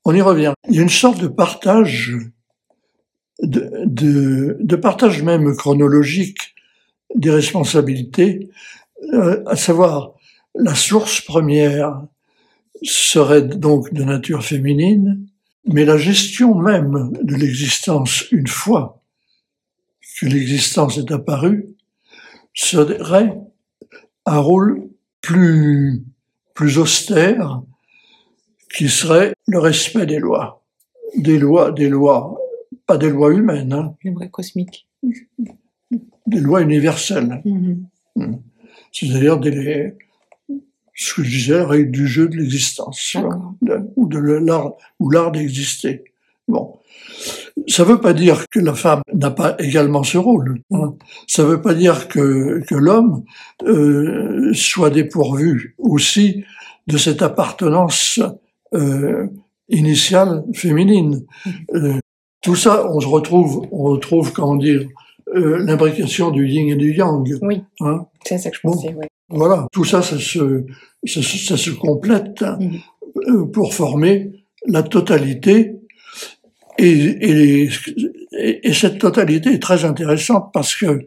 On y revient. Il y a une sorte de partage, de, de, de partage même chronologique des responsabilités, euh, à savoir la source première serait donc de nature féminine, mais la gestion même de l'existence, une fois que l'existence est apparue, serait un rôle plus, plus austère, qui serait le respect des lois. Des lois, des lois, pas des lois humaines. Hein. Les lois cosmiques. Des lois universelles. Mhm. Hmm. C'est-à-dire des, ce que je disais, la règle du jeu de l'existence, ou de l'art, ou l'art d'exister. Bon. Ça veut pas dire que la femme n'a pas également ce rôle. hein. Ça veut pas dire que, que l'homme euh, soit dépourvu aussi de cette appartenance euh, initiale féminine. Euh, tout ça, on se retrouve, on retrouve, comment dire, l'imbrication du yin et du yang. Oui, Hein. c'est ça que je Bon. pensais, ouais. Voilà, tout ça, ça se, ça, se- ça se complète hein, Mhm. euh, pour former la totalité. Et, et, les- et- et cette totalité est très intéressante parce que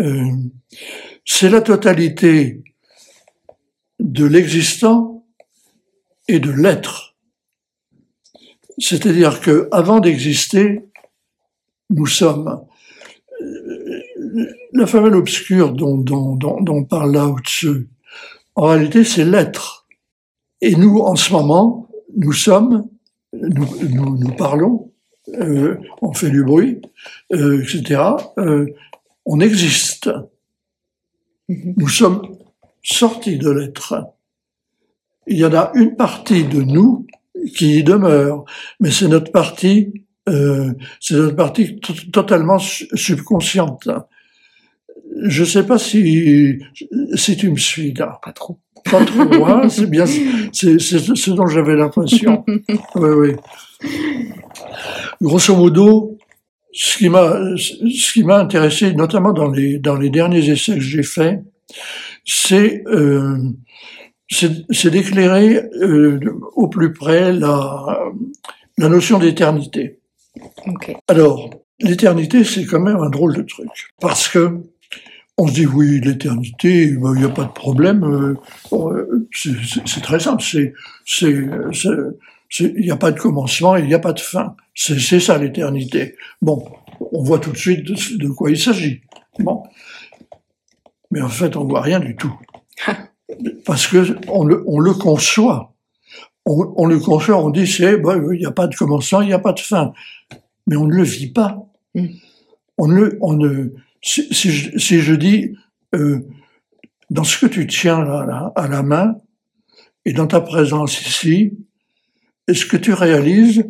euh, c'est la totalité de l'existant et de l'être. C'est-à-dire que avant d'exister, nous sommes la femelle obscure dont, dont, dont, dont parle Lao Tzu, en réalité, c'est l'être. Et nous, en ce moment, nous sommes, nous, nous, nous parlons, euh, on fait du bruit, euh, etc. euh, on existe. Mhm. Nous sommes sortis de l'être. Il y en a une partie de nous qui y demeure, mais c'est notre partie, euh, c'est notre partie to- totalement su- subconsciente. Je sais pas si si tu me suis là. Pas trop. Pas trop loin, c'est bien, c'est c'est ce dont j'avais l'impression. Oui, oui. Grosso modo, ce qui m'a ce qui m'a intéressé, notamment dans les dans les derniers essais que j'ai faits, c'est euh, c'est d'éclairer euh, au plus près la la notion d'éternité. Ok. Alors, l'éternité, c'est quand même un drôle de truc. Parce que on se dit, oui, l'éternité, ben, il n'y a pas de problème. euh, euh, c'est très simple. C'est, c'est, il n'y a pas de commencement il n'y a pas de fin. C'est ça l'éternité. Bon, on voit tout de suite de, de quoi il s'agit. Bon. Mais en fait, on voit rien du tout. Parce que on le, on le conçoit. On, on le conçoit, on dit, c'est, ben, il n'y a pas de commencement, il n'y a pas de fin mais on ne le vit pas. Mm. On ne, on ne, si, si je, si je dis, euh, dans ce que tu tiens là, là, à la main, et dans ta présence ici, est-ce que tu réalises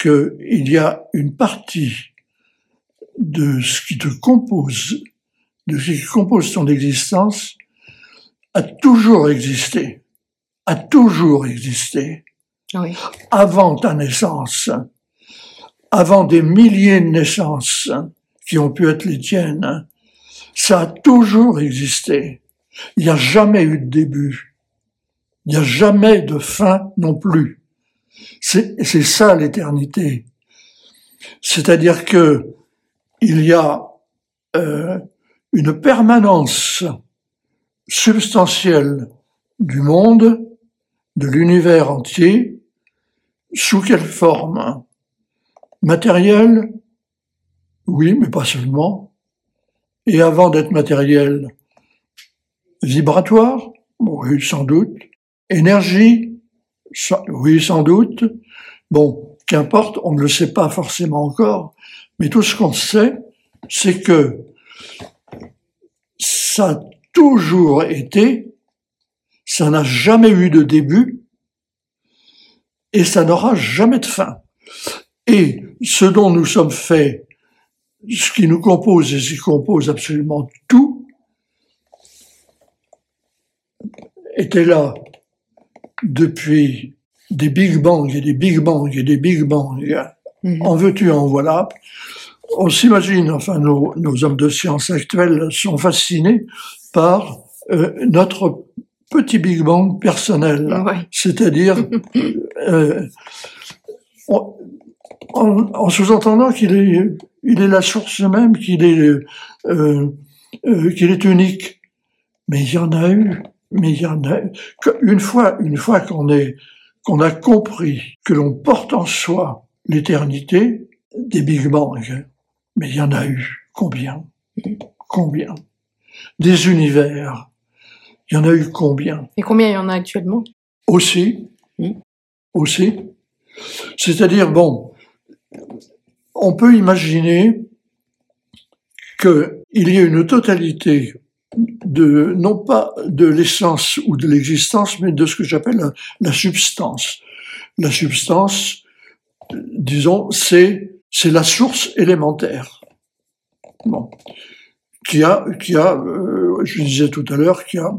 qu'il y a une partie de ce qui te compose, de ce qui compose ton existence, a toujours existé, a toujours existé Oui. avant ta naissance, avant des milliers de naissances qui ont pu être les tiennes, ça a toujours existé. Il n'y a jamais eu de début. Il n'y a jamais de fin non plus. C'est ça l'éternité. C'est-à-dire que il y a euh, une permanence substantielle du monde, de l'univers entier, sous quelle forme? Matériel Oui, mais pas seulement. Et avant d'être matériel, vibratoire Oui, sans doute. Énergie Oui, sans doute. Bon, qu'importe, on ne le sait pas forcément encore, mais tout ce qu'on sait, c'est que ça a toujours été, ça n'a jamais eu de début, et ça n'aura jamais de fin. Et ce dont nous sommes faits, ce qui nous compose et ce qui compose absolument tout, était là depuis des Big Bang et des Big Bang et des Big Bang. Mhm. En veux-tu, en voilà. On s'imagine, enfin, nos, hommes de science actuels sont fascinés par euh, notre petit Big Bang personnel. C'est-à-dire, euh, en, sous-entendant qu'il est, il est la source même, qu'il est, euh, euh, qu'il est unique. Mais il y en a eu, mais il y en a une fois, une fois qu'on est, qu'on a compris que l'on porte en soi l'éternité des Big Bang, mais il y en a eu combien, combien, des univers. Il y en a eu combien? Et combien il y en a actuellement? Aussi, aussi. C'est-à-dire, bon, on peut imaginer qu'il y ait une totalité de, non pas de l'essence ou de l'existence, mais de ce que j'appelle la, substance. La substance, disons, c'est, c'est la source élémentaire. Bon. Qui a, qui a, euh, je disais tout à l'heure, qui a,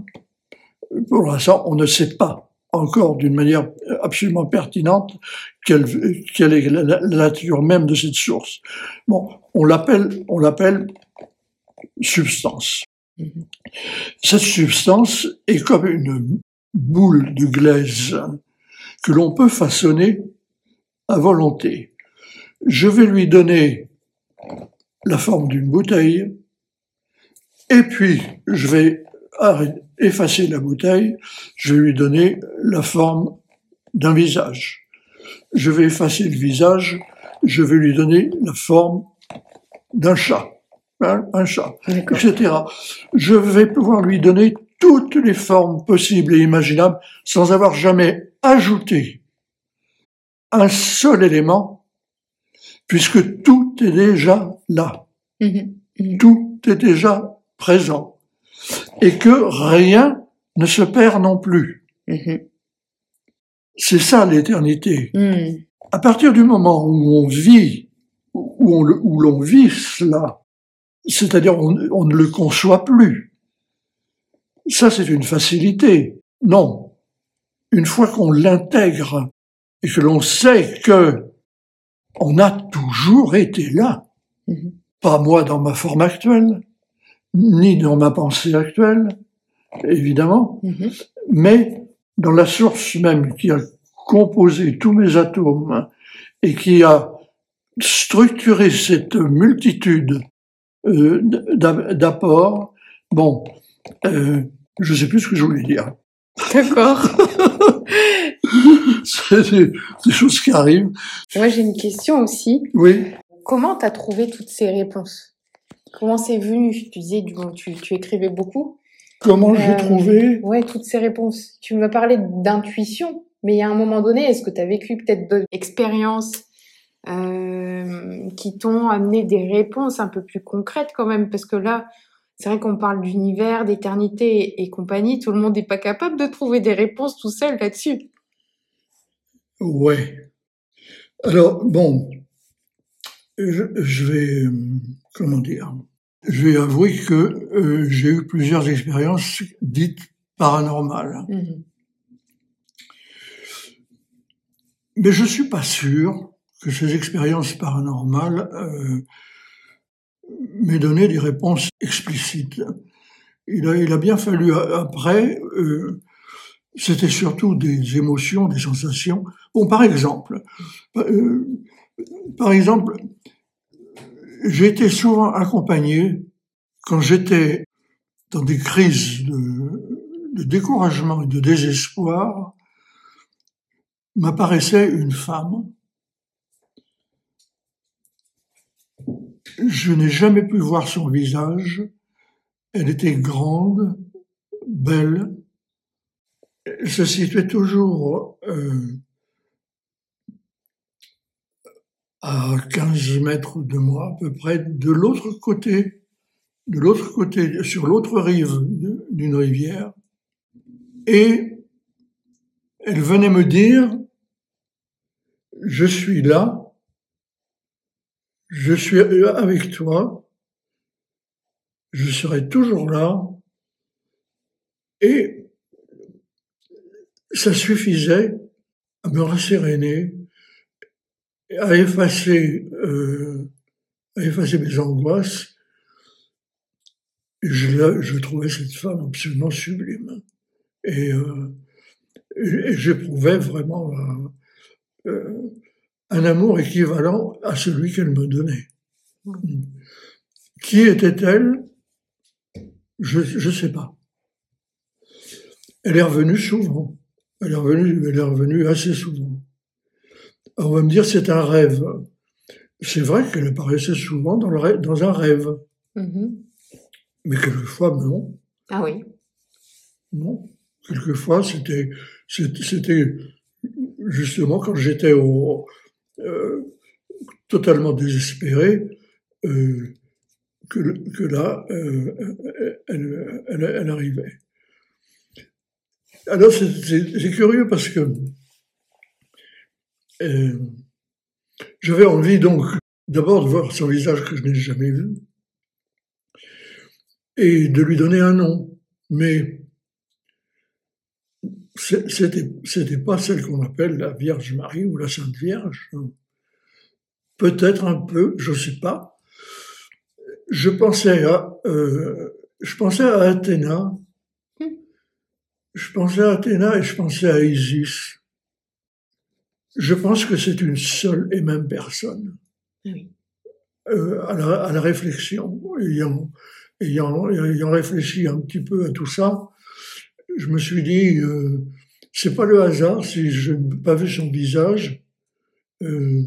pour l'instant, on ne sait pas encore d'une manière absolument pertinente quelle, quelle est la, nature même de cette source. Bon, on l'appelle, on l'appelle substance. Cette substance est comme une boule de glaise que l'on peut façonner à volonté. Je vais lui donner la forme d'une bouteille, et puis je vais effacer la bouteille, je vais lui donner la forme d'un visage. Je vais effacer le visage, je vais lui donner la forme d'un chat, hein, un chat, etc. Je vais pouvoir lui donner toutes les formes possibles et imaginables sans avoir jamais ajouté un seul élément, puisque tout est déjà là. Mhm. Mhm. Tout est déjà présent et que rien ne se perd non plus. Mm-hmm. C'est ça l'éternité. Mm. À partir du moment où on vit, où l'on vit cela, c'est-à-dire on, on ne le conçoit plus, ça c'est une facilité. Non. Une fois qu'on l'intègre et que l'on sait que on a toujours été là, mm-hmm. pas moi dans ma forme actuelle, ni dans ma pensée actuelle, évidemment, mhm. mais dans la source même qui a composé tous mes atomes et qui a structuré cette multitude euh, d'apports. Bon, euh, je ne sais plus ce que je voulais dire. D'accord. C'est des, des, choses qui arrivent. Moi, j'ai une question aussi. Oui. Comment tu as trouvé toutes ces réponses? Comment c'est venu? Tu disais, tu, tu écrivais beaucoup. Comment j'ai euh, trouvé? Ouais, toutes ces réponses. Tu me parlais d'intuition, mais il y a un moment donné, est-ce que tu as vécu peut-être d'autres expériences euh, qui t'ont amené des réponses un peu plus concrètes quand même? Parce que là, c'est vrai qu'on parle d'univers, d'éternité et, compagnie, tout le monde n'est pas capable de trouver des réponses tout seul là-dessus. Ouais. Alors, bon, je vais comment dire, je vais avouer que euh, j'ai eu plusieurs expériences dites paranormales. Mhm. Mais je suis pas sûr que ces expériences paranormales euh, m'aient donné des réponses explicites. Il a, il a bien fallu après, euh, c'était surtout des émotions, des sensations. Bon, par exemple, euh, par exemple, été souvent accompagné, quand j'étais dans des crises de, découragement et de désespoir, m'apparaissait une femme. Je n'ai jamais pu voir son visage. Elle était grande, belle. Elle se situait toujours euh, à 15 mètres de moi, à peu près, de l'autre côté, de l'autre côté, sur l'autre rive d'une rivière. Et elle venait me dire je suis là, je suis avec toi, je serai toujours là, et ça suffisait à me rasséréner, à effacer, euh, à effacer mes angoisses. Je, trouvais cette femme absolument sublime. Et, euh, et j'éprouvais vraiment euh, un amour équivalent à celui qu'elle me donnait. Qui était-elle Je ne sais pas. Elle est revenue souvent. Elle est revenue, elle est revenue assez souvent. On va me dire c'est un rêve. C'est vrai qu'elle apparaissait souvent dans, le dans un rêve. Mm-hmm. Mais quelquefois, non. Ah oui. Non. Quelquefois, c'était, c'était justement quand j'étais au, euh, totalement désespéré, euh, que, que, là, euh, elle, elle, elle, arrivait. Alors c'est curieux parce que j'avais envie donc d'abord de voir son visage que je n'ai jamais vu et de lui donner un nom. Mais c'était c'était pas celle qu'on appelle la Vierge Marie ou la Sainte Vierge. Peut-être un peu, je sais pas. Je pensais à euh, je pensais à Athéna. Je pensais à Athéna et je pensais à Isis. Je pense que c'est une seule et même personne. Euh, à, la, à, la, réflexion, ayant, ayant, ayant réfléchi un petit peu à tout ça, je me suis dit, euh, c'est pas le hasard si je n'ai pas vu son visage. Euh,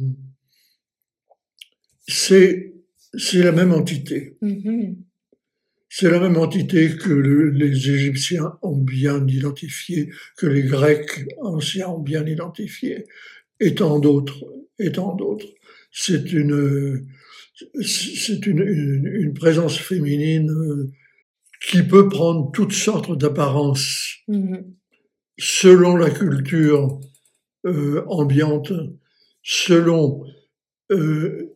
c'est c'est la même entité. Mm-hmm. C'est la même entité que les Égyptiens ont bien identifié, que les Grecs anciens ont bien identifié, et tant d'autres, et tant d'autres. C'est une c'est une, une, présence féminine euh, qui peut prendre toutes sortes d'apparences mm-hmm. selon la culture euh, ambiante, selon euh,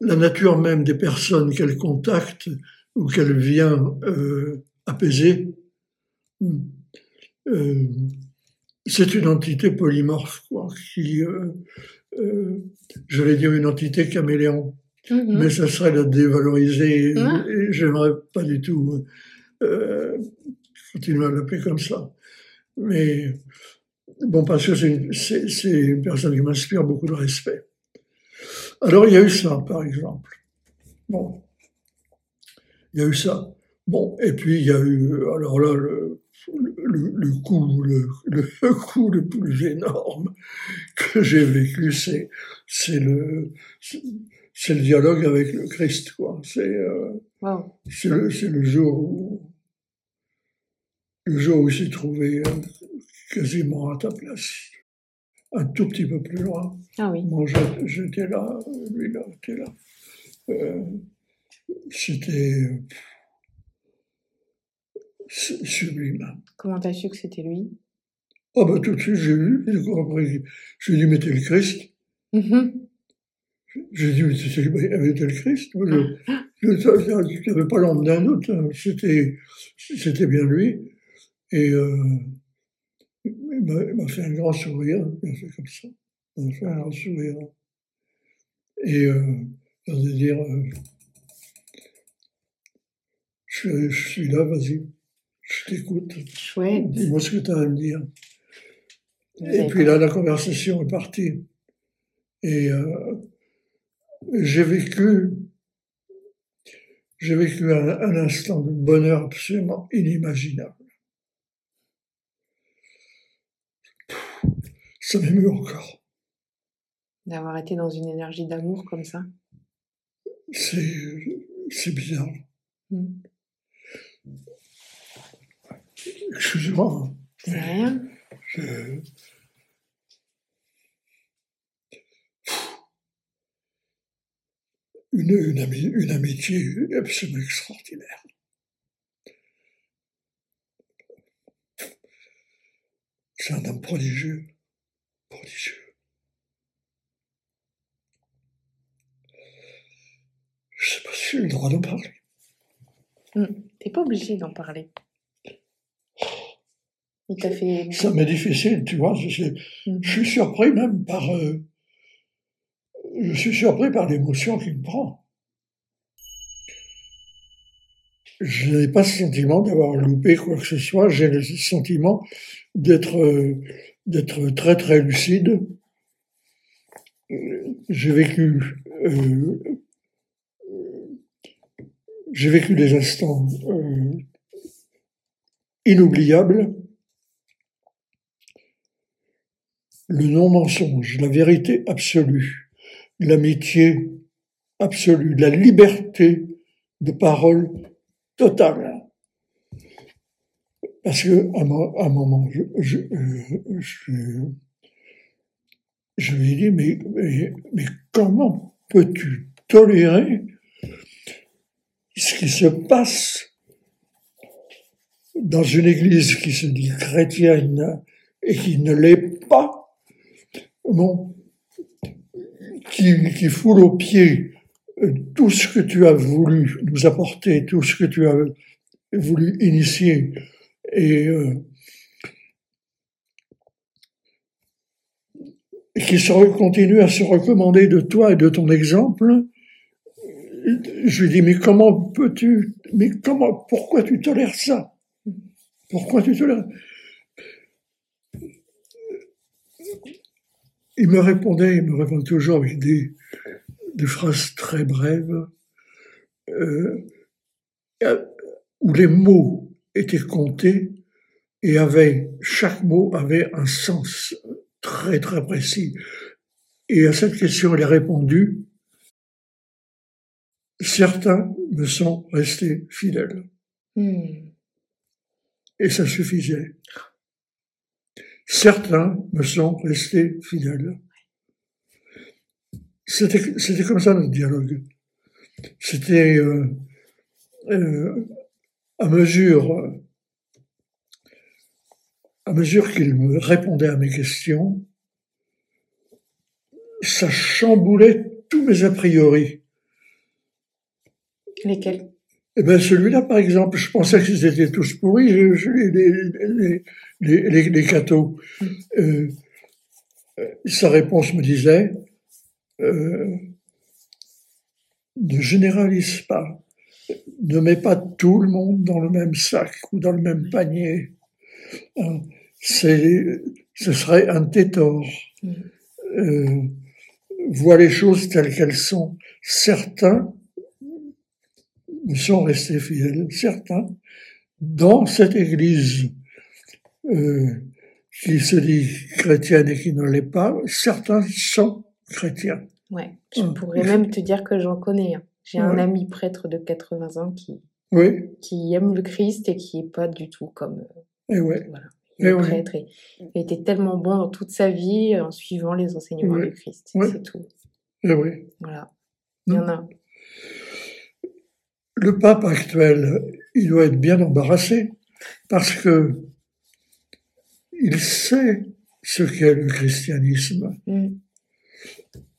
la nature même des personnes qu'elle contacte ou qu'elle vient euh, apaiser. Euh, c'est une entité polymorphe, quoi, qui, euh, je vais dire une entité caméléon. Mm-hmm. Mais ça serait la dévaloriser. Ah. Et, j'aimerais pas du tout continuer à l'appeler comme ça. Mais bon, parce que c'est une, personne qui m'inspire beaucoup de respect. Alors il y a eu ça, par exemple. Bon, il y a eu ça. Bon, et puis il y a eu, alors là, le, le, le coup, le, le, coup le plus énorme que j'ai vécu, c'est, c'est le, c'est le dialogue avec le Christ, quoi. C'est euh, c'est le, jour où le jour où il s'est trouvé euh, quasiment à ta place, un tout petit peu plus loin. Ah oui. Moi, j'étais là, lui là, était là. Euh, c'était sublime. Comment t'as su que c'était lui? Ah ben tout de suite j'ai vu, après je lui ai dit mais t'es le Christ? Mm-hmm. J'ai dit, mais c'était le Christ. Je n'avais pas l'ombre d'un doute. Hein. C'était, c'était bien lui. Et euh, il m'a fait un grand sourire. Il m'a fait comme ça. Il m'a fait un grand sourire. Et euh, il a dire, euh, je, je, suis là, vas-y. Je t'écoute. Chouette. Dis-moi ce que tu as à me dire. Et puis là, la conversation est partie. Et euh, j'ai vécu, j'ai vécu un, instant de bonheur absolument inimaginable. Ça m'émeut encore. D'avoir été dans une énergie d'amour comme ça C'est, c'est bizarre. Mm. Excusez-moi. Rien. Une, une, amitié absolument extraordinaire. C'est un homme prodigieux, prodigieux. Je sais pas si j'ai le droit d'en parler. Mmh. T'es pas obligé d'en parler. Il t'a fait. Ça m'est difficile, tu vois. Je, je suis surpris même par. euh, je suis surpris par l'émotion qui me prend. Je n'ai pas le sentiment d'avoir loupé quoi que ce soit. J'ai le sentiment d'être euh, d'être très très lucide. J'ai vécu euh, j'ai vécu des instants inoubliables. Le non-mensonge, la vérité absolue, l'amitié absolue, la liberté de parole totale. Parce que à un moment, je, je, je, je lui ai dit, mais, mais, mais comment peux-tu tolérer ce qui se passe dans une église qui se dit chrétienne et qui ne l'est pas, bon, qui, foule aux pieds euh, tout ce que tu as voulu nous apporter, tout ce que tu as voulu initier, et, euh, qui se continue à se recommander de toi et de ton exemple, je lui dis, mais comment peux-tu, mais comment, pourquoi tu tolères ça? Pourquoi tu tolères? Il me répondait, il me répond toujours avec des, des phrases très brèves, euh, euh, où les mots étaient comptés et avaient, chaque mot avait un sens très très précis. Et à cette question, il a répondu, certains me sont restés fidèles. Hmm. Et ça suffisait. Certains me sont restés fidèles. C'était, comme ça notre dialogue. C'était euh, euh, à mesure, à mesure qu'il me répondait à mes questions, ça chamboulait tous mes a priori. Lesquels? Eh ben celui-là, par exemple, je pensais qu'ils étaient tous pourris, je- je- les, les, les, les, les cathos. Euh, euh, sa réponse me disait, euh, ne généralise pas, ne mets pas tout le monde dans le même sac ou dans le même panier. Hein, C'est, ce serait un torts. Hmm. Euh, vois les choses telles qu'elles sont. Certains me sont restés fidèles, certains, dans cette église euh, qui se dit chrétienne et qui ne l'est pas, certains sont chrétiens. Ouais. Je Hmm. pourrais même te dire que j'en connais. un. J'ai un ami prêtre de 80 ans qui, Oui, qui aime le Christ et qui est pas du tout comme et ouais, voilà, le prêtre. Et, été tellement bon dans toute sa vie en suivant les enseignements du Christ. C'est tout. et oui. Voilà. Il y en a. Le pape actuel, il doit être bien embarrassé parce que il sait ce qu'est le christianisme Hmm.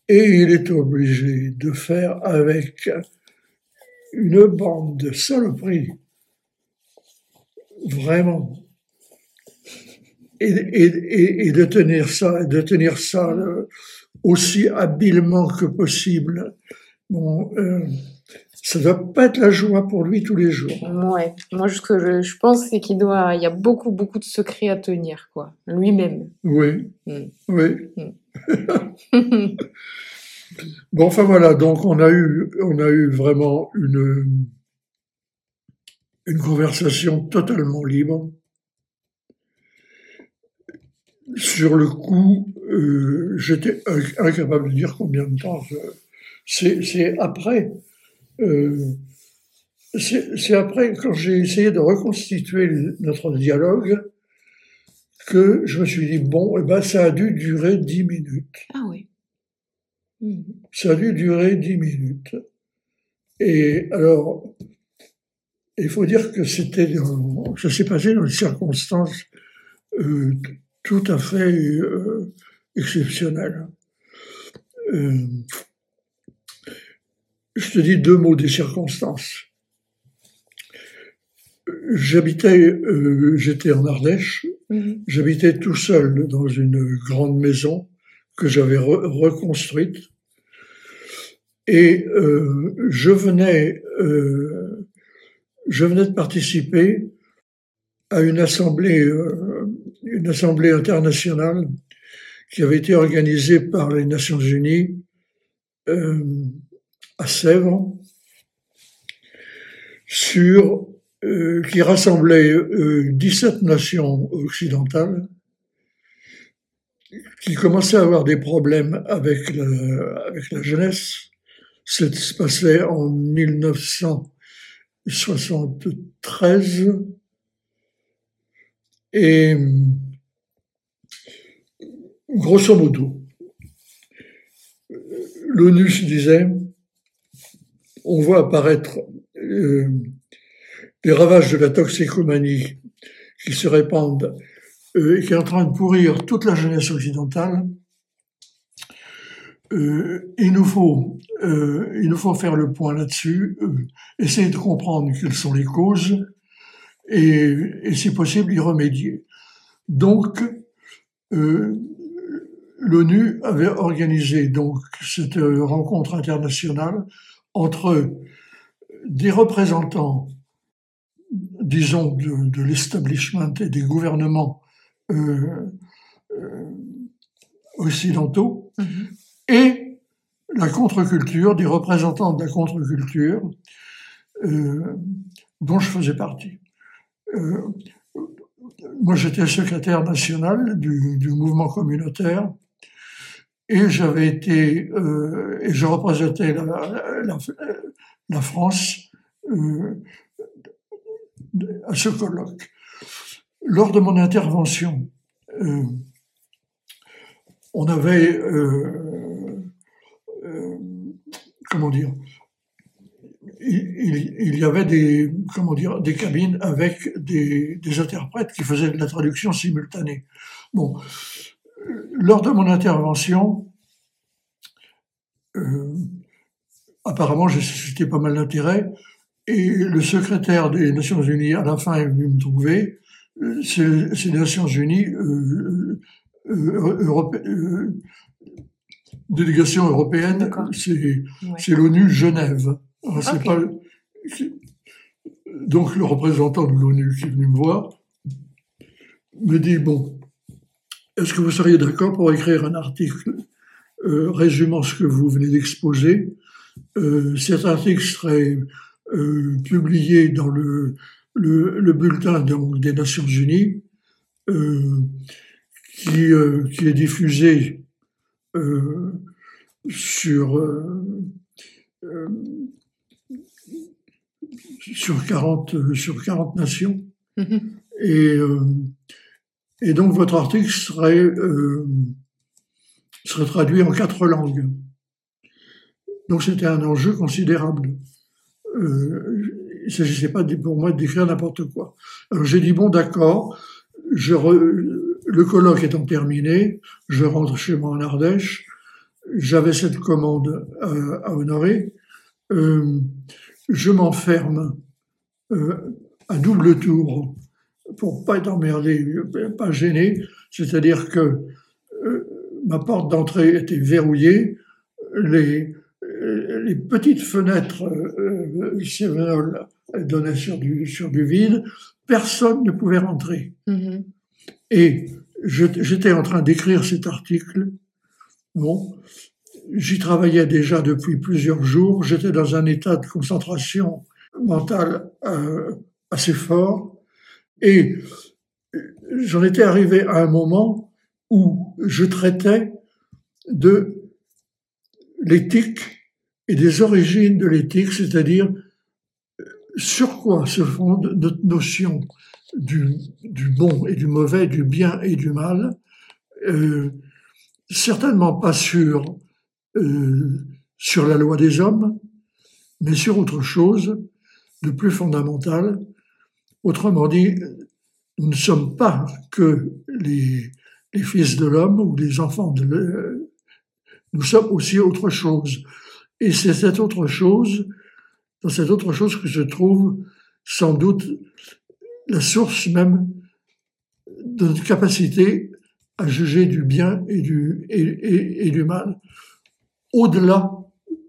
et il est obligé de faire avec une bande de saloperies. Vraiment. Et, et, et, et de tenir ça, de tenir ça euh, aussi habilement que possible. Bon, euh, ça doit pas être la joie pour lui tous les jours. Ouais. Moi, ce que je, je pense, c'est qu'il doit. Il y a beaucoup, beaucoup de secrets à tenir, quoi. Lui-même. Oui, Mm. oui. Hmm. Bon, enfin voilà, donc on a eu, on a eu vraiment une, une conversation totalement libre. Sur le coup, euh, j'étais inc- incapable de dire combien de temps. C'est c'est après, c'est c'est après quand j'ai essayé de reconstituer notre dialogue que je me suis dit bon, eh ben ça a dû durer dix minutes. ah oui. Hmm. Ça a dû durer dix minutes. Et alors, il faut dire que c'était, ça s'est passé dans des circonstances euh, tout à fait euh, exceptionnelles. Euh, je te dis deux mots des circonstances. J'habitais, euh, j'étais en Ardèche, Mhm. j'habitais tout seul dans une grande maison que j'avais re- reconstruite. Et euh, je venais, euh, je venais de participer à une assemblée, euh, une assemblée internationale qui avait été organisée par les Nations Unies euh, à Sèvres, sur euh, qui rassemblait euh, 17 nations occidentales qui commençaient à avoir des problèmes avec la, avec la jeunesse. Ça se passait en 1973 et grosso modo, l'ONU se disait, on voit apparaître euh, les ravages de la toxicomanie qui se répandent euh, et qui est en train de pourrir toute la jeunesse occidentale. Euh, il nous faut, euh, il nous faut faire le point là-dessus, essayer de comprendre quelles sont les causes et, et si possible y remédier. Donc, l'ONU avait organisé donc cette rencontre internationale entre des représentants, disons, de, de l'establishment et des gouvernements euh, euh, occidentaux Mhm. et la contre-culture, des représentants de la contre-culture euh, dont je faisais partie. Moi, j'étais secrétaire national du, du mouvement communautaire et j'avais été euh, et je représentais la, France euh, à ce colloque. Lors de mon intervention, euh, on avait comment dire il, y avait des comment dire des cabines avec des, des interprètes qui faisaient de la traduction simultanée. Bon, lors de mon intervention, euh, apparemment j'ai suscité pas mal d'intérêt et le secrétaire des Nations Unies à la fin est venu me trouver. Euh, C'est c'est les Nations Unies, euh, euh, Europé- euh, délégation européenne, c'est Ouais. c'est l'ONU Genève. Alors, c'est Ok. pas le- c'est- donc le représentant de l'ONU qui est venu me voir me dit bon, est-ce que vous seriez d'accord pour écrire un article euh, résumant ce que vous venez d'exposer? Euh, Cet article serait euh, publié dans le, le, le bulletin donc, des Nations Unies, qui, qui est diffusé sur sur 40 euh, sur 40 nations Mhm. et et donc votre article serait euh, serait traduit en quatre langues. Donc c'était un enjeu considérable. Euh, il ne s'agissait pas pour moi d'écrire n'importe quoi. Alors j'ai dit bon d'accord, je re- le colloque étant terminé, je rentre chez moi en Ardèche. J'avais cette commande à, à honorer. Euh, je m'enferme euh, à double tour pour pas être emmerdé, pas gêné. C'est-à-dire que euh, ma porte d'entrée était verrouillée, les, euh, les petites fenêtres euh, Sevenol donnaient sur du, sur du vide, personne ne pouvait rentrer. Mhm. Et j'étais en train d'écrire cet article. Bon, j'y travaillais déjà depuis plusieurs jours. J'étais dans un état de concentration mentale euh, assez fort. Et j'en étais arrivé à un moment où je traitais de l'éthique et des origines de l'éthique, c'est-à-dire sur quoi se fonde notre notion du, du bon et du mauvais, du bien et du mal, euh, certainement pas sur, euh, sur la loi des hommes, mais sur autre chose de plus fondamental. Autrement dit, nous ne sommes pas que les, fils de l'homme ou les enfants de l'homme, nous sommes aussi autre chose. Et c'est cette autre chose, dans cette autre chose que se trouve sans doute la source même de notre capacité à juger du bien et du, et, du mal, au-delà,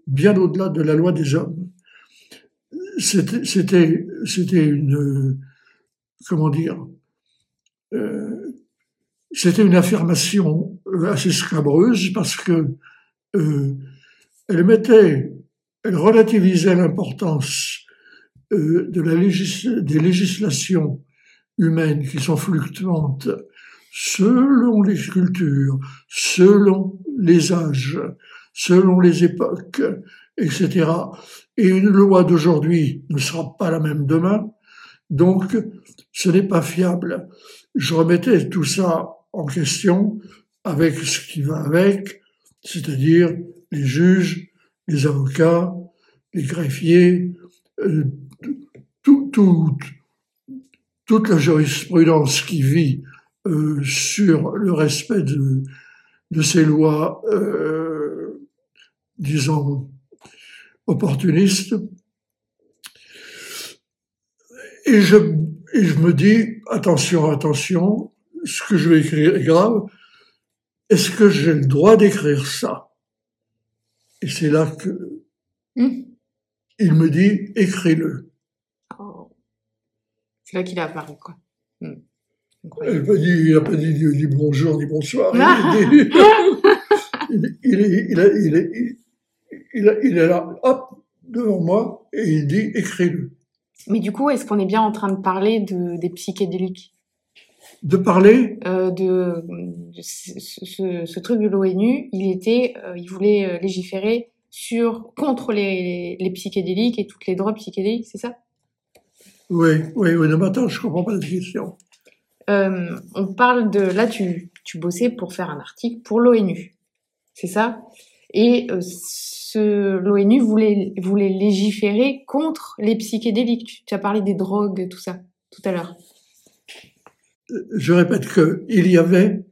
bien au-delà de la loi des hommes. C'était, c'était, c'était une, comment dire, euh, c'était une affirmation assez scabreuse parce que euh, elle mettait, elle relativisait l'importance euh, de la des législations humaines qui sont fluctuantes selon les cultures, selon les âges, selon les époques, etc. Et une loi d'aujourd'hui ne sera pas la même demain, donc ce n'est pas fiable. Je remettais tout ça en question avec ce qui va avec, c'est-à-dire les juges, les avocats, les greffiers, euh, tout, toute la jurisprudence qui vit euh, sur le respect de, de ces lois, euh, disons, opportunistes. Et je, et je me dis, attention, attention, ce que je vais écrire est grave. Est-ce que j'ai le droit d'écrire ça? Et c'est là que mmh. il me dit, écris-le. C'est là qu'il est apparu, quoi. Hmm. Il n'a pas dit, il a pas dit, dit, bonjour ni bonsoir. il, il, il, est, il, est, il, est là, hop, devant moi, et il dit écris-le. Mais du coup, est-ce qu'on est bien en train de parler de, des psychédéliques? De parler? Euh, de, de, ce, ce, truc de l'ONU, il était, euh, il voulait euh, légiférer sur contre les, les psychédéliques et toutes les drogues psychédéliques, c'est ça? Oui, oui, oui. Non, mais attends, je comprends pas la question. Euh, on parle de. Là, tu, tu bossais pour faire un article pour l'ONU. C'est ça? Et ce, l'ONU voulait, voulait légiférer contre les psychédéliques. Tu, as parlé des drogues, tout ça, tout à l'heure. Je répète qu'il y avait.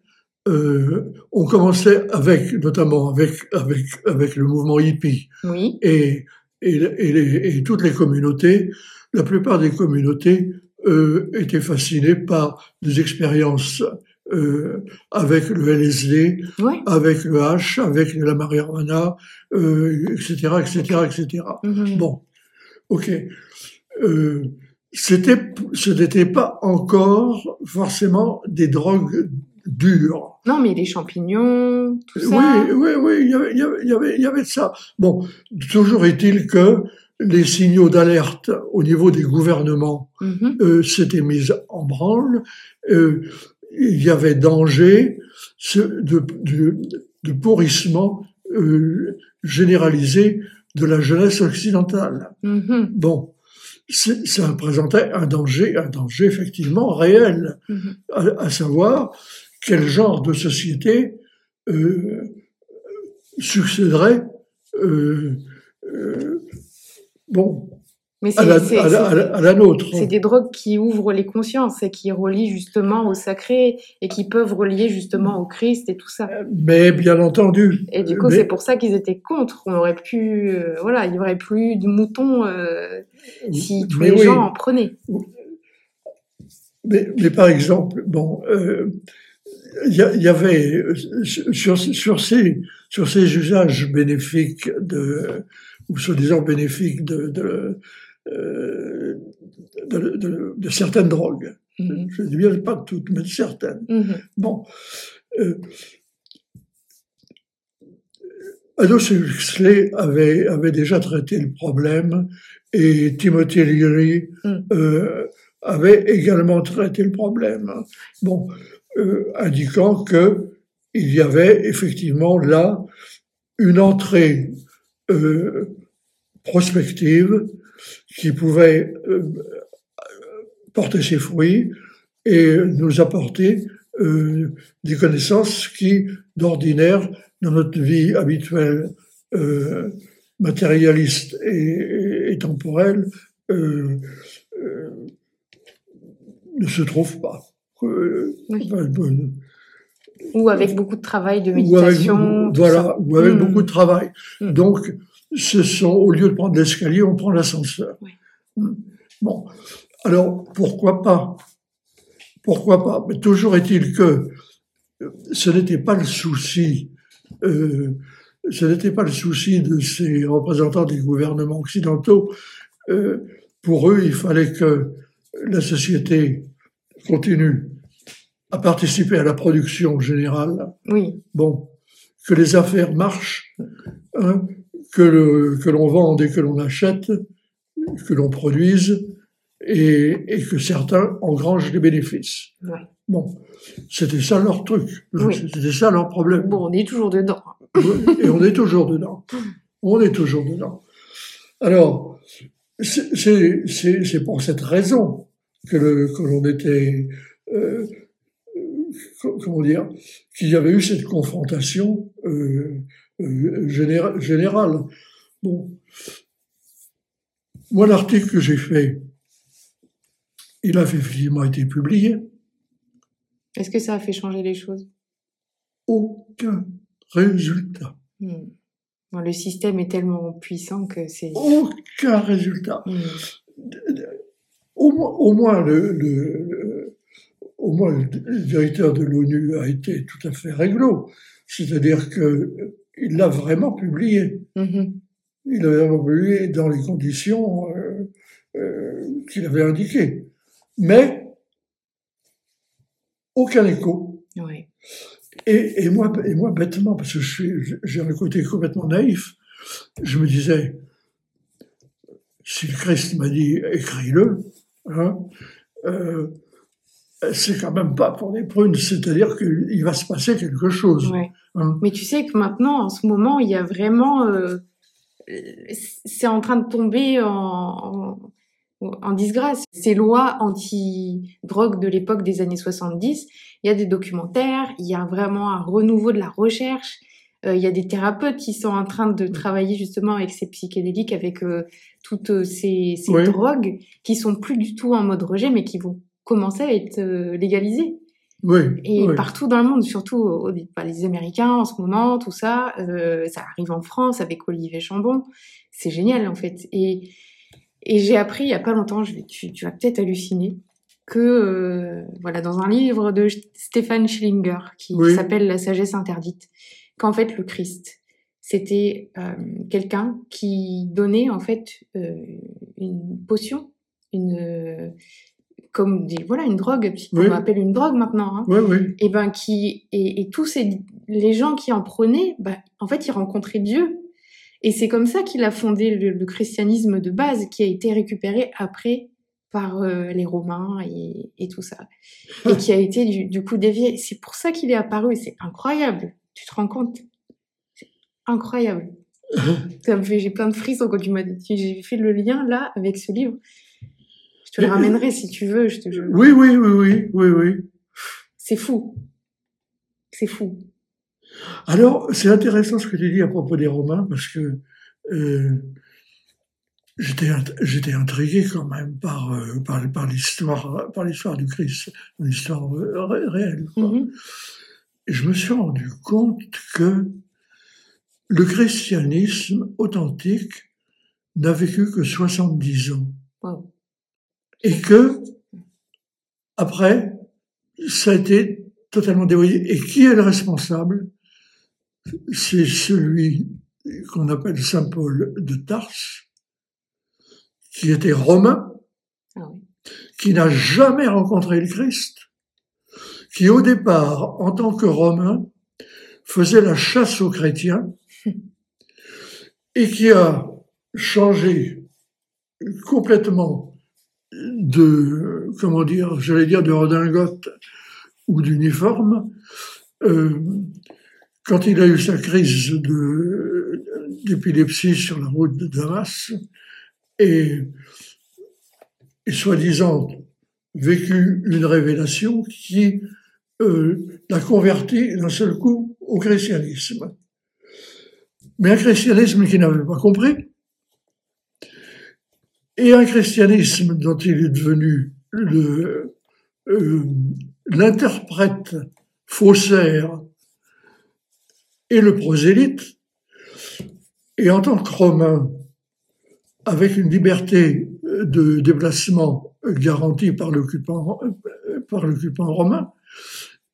Euh, on commençait avec, notamment avec, avec, avec le mouvement hippie. Oui. Et, et, et, et toutes les communautés la plupart des communautés euh, étaient fascinées par des expériences euh, avec le LSD, avec le H, avec la marijuana, euh, etc., etc., etc. Bon, ok. Euh, c'était, ce n'était pas encore forcément des drogues dures. Non, mais les champignons, tout ça. Oui, oui, oui, il y avait, il y avait, il y avait de ça. Bon, toujours est-il que les signaux d'alerte au niveau des gouvernements mhm. euh, s'étaient mis en branle. Euh, il y avait danger de, de, pourrissement euh, généralisé de la jeunesse occidentale. Mhm. Bon, ça présentait un danger, un danger effectivement réel, mhm. à, savoir quel genre de société succéderait bon, mais à, la, à, la, nôtre. C'est des drogues qui ouvrent les consciences et qui relient justement au sacré et qui peuvent relier justement au Christ et tout ça. Mais bien entendu. Et du coup, c'est pour ça qu'ils étaient contre. On aurait pu, euh, voilà, il y aurait plus de moutons euh, si tous les gens en prenaient. Mais, mais, par exemple, bon, euh, il y, y, avait sur, sur, ces, sur ces usages bénéfiques de ou soi-disant bénéfiques de, de, euh, de, de, certaines drogues. Je ne dis bien pas toutes, mais certaines. Mm-hmm. Bon. Euh, Aldous Huxley avait, avait déjà traité le problème et Timothy Leary mm. euh, avait également traité le problème. Bon, euh, indiquant que il y avait effectivement là une entrée euh, prospective qui pouvait euh, porter ses fruits et nous apporter euh, des connaissances qui, d'ordinaire, dans notre vie habituelle euh, matérialiste et, temporelle, ne se trouvent pas. ou avec beaucoup de travail, de méditation. voilà, ou avec hmm. beaucoup de travail. Hmm. Donc, ce sont, au lieu de prendre l'escalier, on prend l'ascenseur. Bon, alors pourquoi pas? Pourquoi pas? Mais toujours est-il que ce n'était pas le souci. Euh, ce n'était pas le souci de ces représentants des gouvernements occidentaux. Euh, pour eux, il fallait que la société continue à participer à la production générale. Oui. Bon, que les affaires marchent, hein, que, le, que l'on vende et que l'on achète, que l'on produise, et, et, que certains engrangent les bénéfices. Ouais. Bon, c'était ça leur truc, Oui. c'était ça leur problème. Bon, on est toujours dedans. Et on est toujours dedans. On est toujours dedans. Alors, c'est- c'est c'est- c'est pour cette raison que, le, que l'on était, euh, euh, comment dire, qu'il y avait eu cette confrontation euh, généra- générale. Bon, moi l'article que j'ai fait, il a effectivement été publié. Est-ce que ça a fait changer les choses? Aucun résultat. Hmm. Le système est tellement puissant que c'est. Aucun résultat. Hmm. Au moins, au moins le, le- le- au moins le directeur de l'ONU a été tout à fait réglo. C'est-à-dire que il l'a vraiment publié. Mhm. Il l'a vraiment publié dans les conditions euh, euh, qu'il avait indiquées. Mais aucun écho. Et, et moi, et moi, bêtement, parce que j'ai un côté complètement naïf, je me disais, si le Christ m'a dit écris-le, hein, euh, c'est quand même pas pour des prunes, c'est-à-dire qu'il va se passer quelque chose. Ouais. hein. Mais tu sais que maintenant, en ce moment, il y a vraiment. euh, c'est en train de tomber en, en, en disgrâce. Ces lois anti-drogue de l'époque des années 70, il y a des documentaires, il y a vraiment un renouveau de la recherche. euh, il y a des thérapeutes qui sont en train de travailler justement avec ces psychédéliques, avec euh, toutes euh, ces, ces Oui. drogues qui sont plus du tout en mode rejet, mais qui vont commencer à être euh, légalisées. Oui, Et oui. partout dans le monde, surtout bah, les Américains en ce moment, tout ça, euh, ça arrive en France avec Olivier Chambon. C'est génial en fait. Et, et j'ai appris il y a pas longtemps, je vais, tu, tu vas peut-être halluciner, que euh, voilà dans un livre de Stéphane Schillinger qui Oui. s'appelle La sagesse interdite, qu'en fait le Christ c'était euh, quelqu'un qui donnait en fait une potion, une comme des voilà une drogue, qu'on Oui. appelle une drogue maintenant. Hein. Oui, oui, et ben qui et, et tous ces les gens qui en prenaient bah, en fait ils rencontraient Dieu. Et c'est comme ça qu'il a fondé le, le christianisme de base qui a été récupéré après par euh, les Romains et, et tout ça. Et qui a été du, du coup dévié. C'est pour ça qu'il est apparu et c'est incroyable. Tu te rends compte? C'est incroyable. Ça me fait j'ai plein de frissons quand tu m'as dit. J'ai fait le lien là avec ce livre je te le ramènerai si tu veux je te je- oui, oui, oui, oui, oui, oui. c'est fou c'est fou Alors, c'est intéressant ce que tu dis à propos des Romains, parce que euh, j'étais int- j'étais intrigué quand même par euh, par, par l'histoire par l'histoire du Christ, l'histoire euh, ré- réelle. quoi. Mhm. Et je me suis rendu compte que le christianisme authentique n'a vécu que 70 ans. Wow. Et que, après, ça a été totalement dévoyé. Et qui est le responsable? C'est celui qu'on appelle Saint Paul de Tarse, qui était romain, Ah qui n'a jamais rencontré le Christ, qui au départ, en tant que romain, faisait la chasse aux chrétiens et qui a changé complètement de, comment dire, j'allais dire de redingote ou d'uniforme, euh, quand il a eu sa crise d'épilepsie sur la route de Damas et, et soi-disant vécu une révélation qui euh, l'a converti d'un seul coup au christianisme. Mais un christianisme qu'il n'avait pas compris, et un christianisme dont il est devenu euh, l'interprète faussaire et le prosélyte. Et en tant que Romain, avec une liberté de déplacement garantie par l'occupant, romain,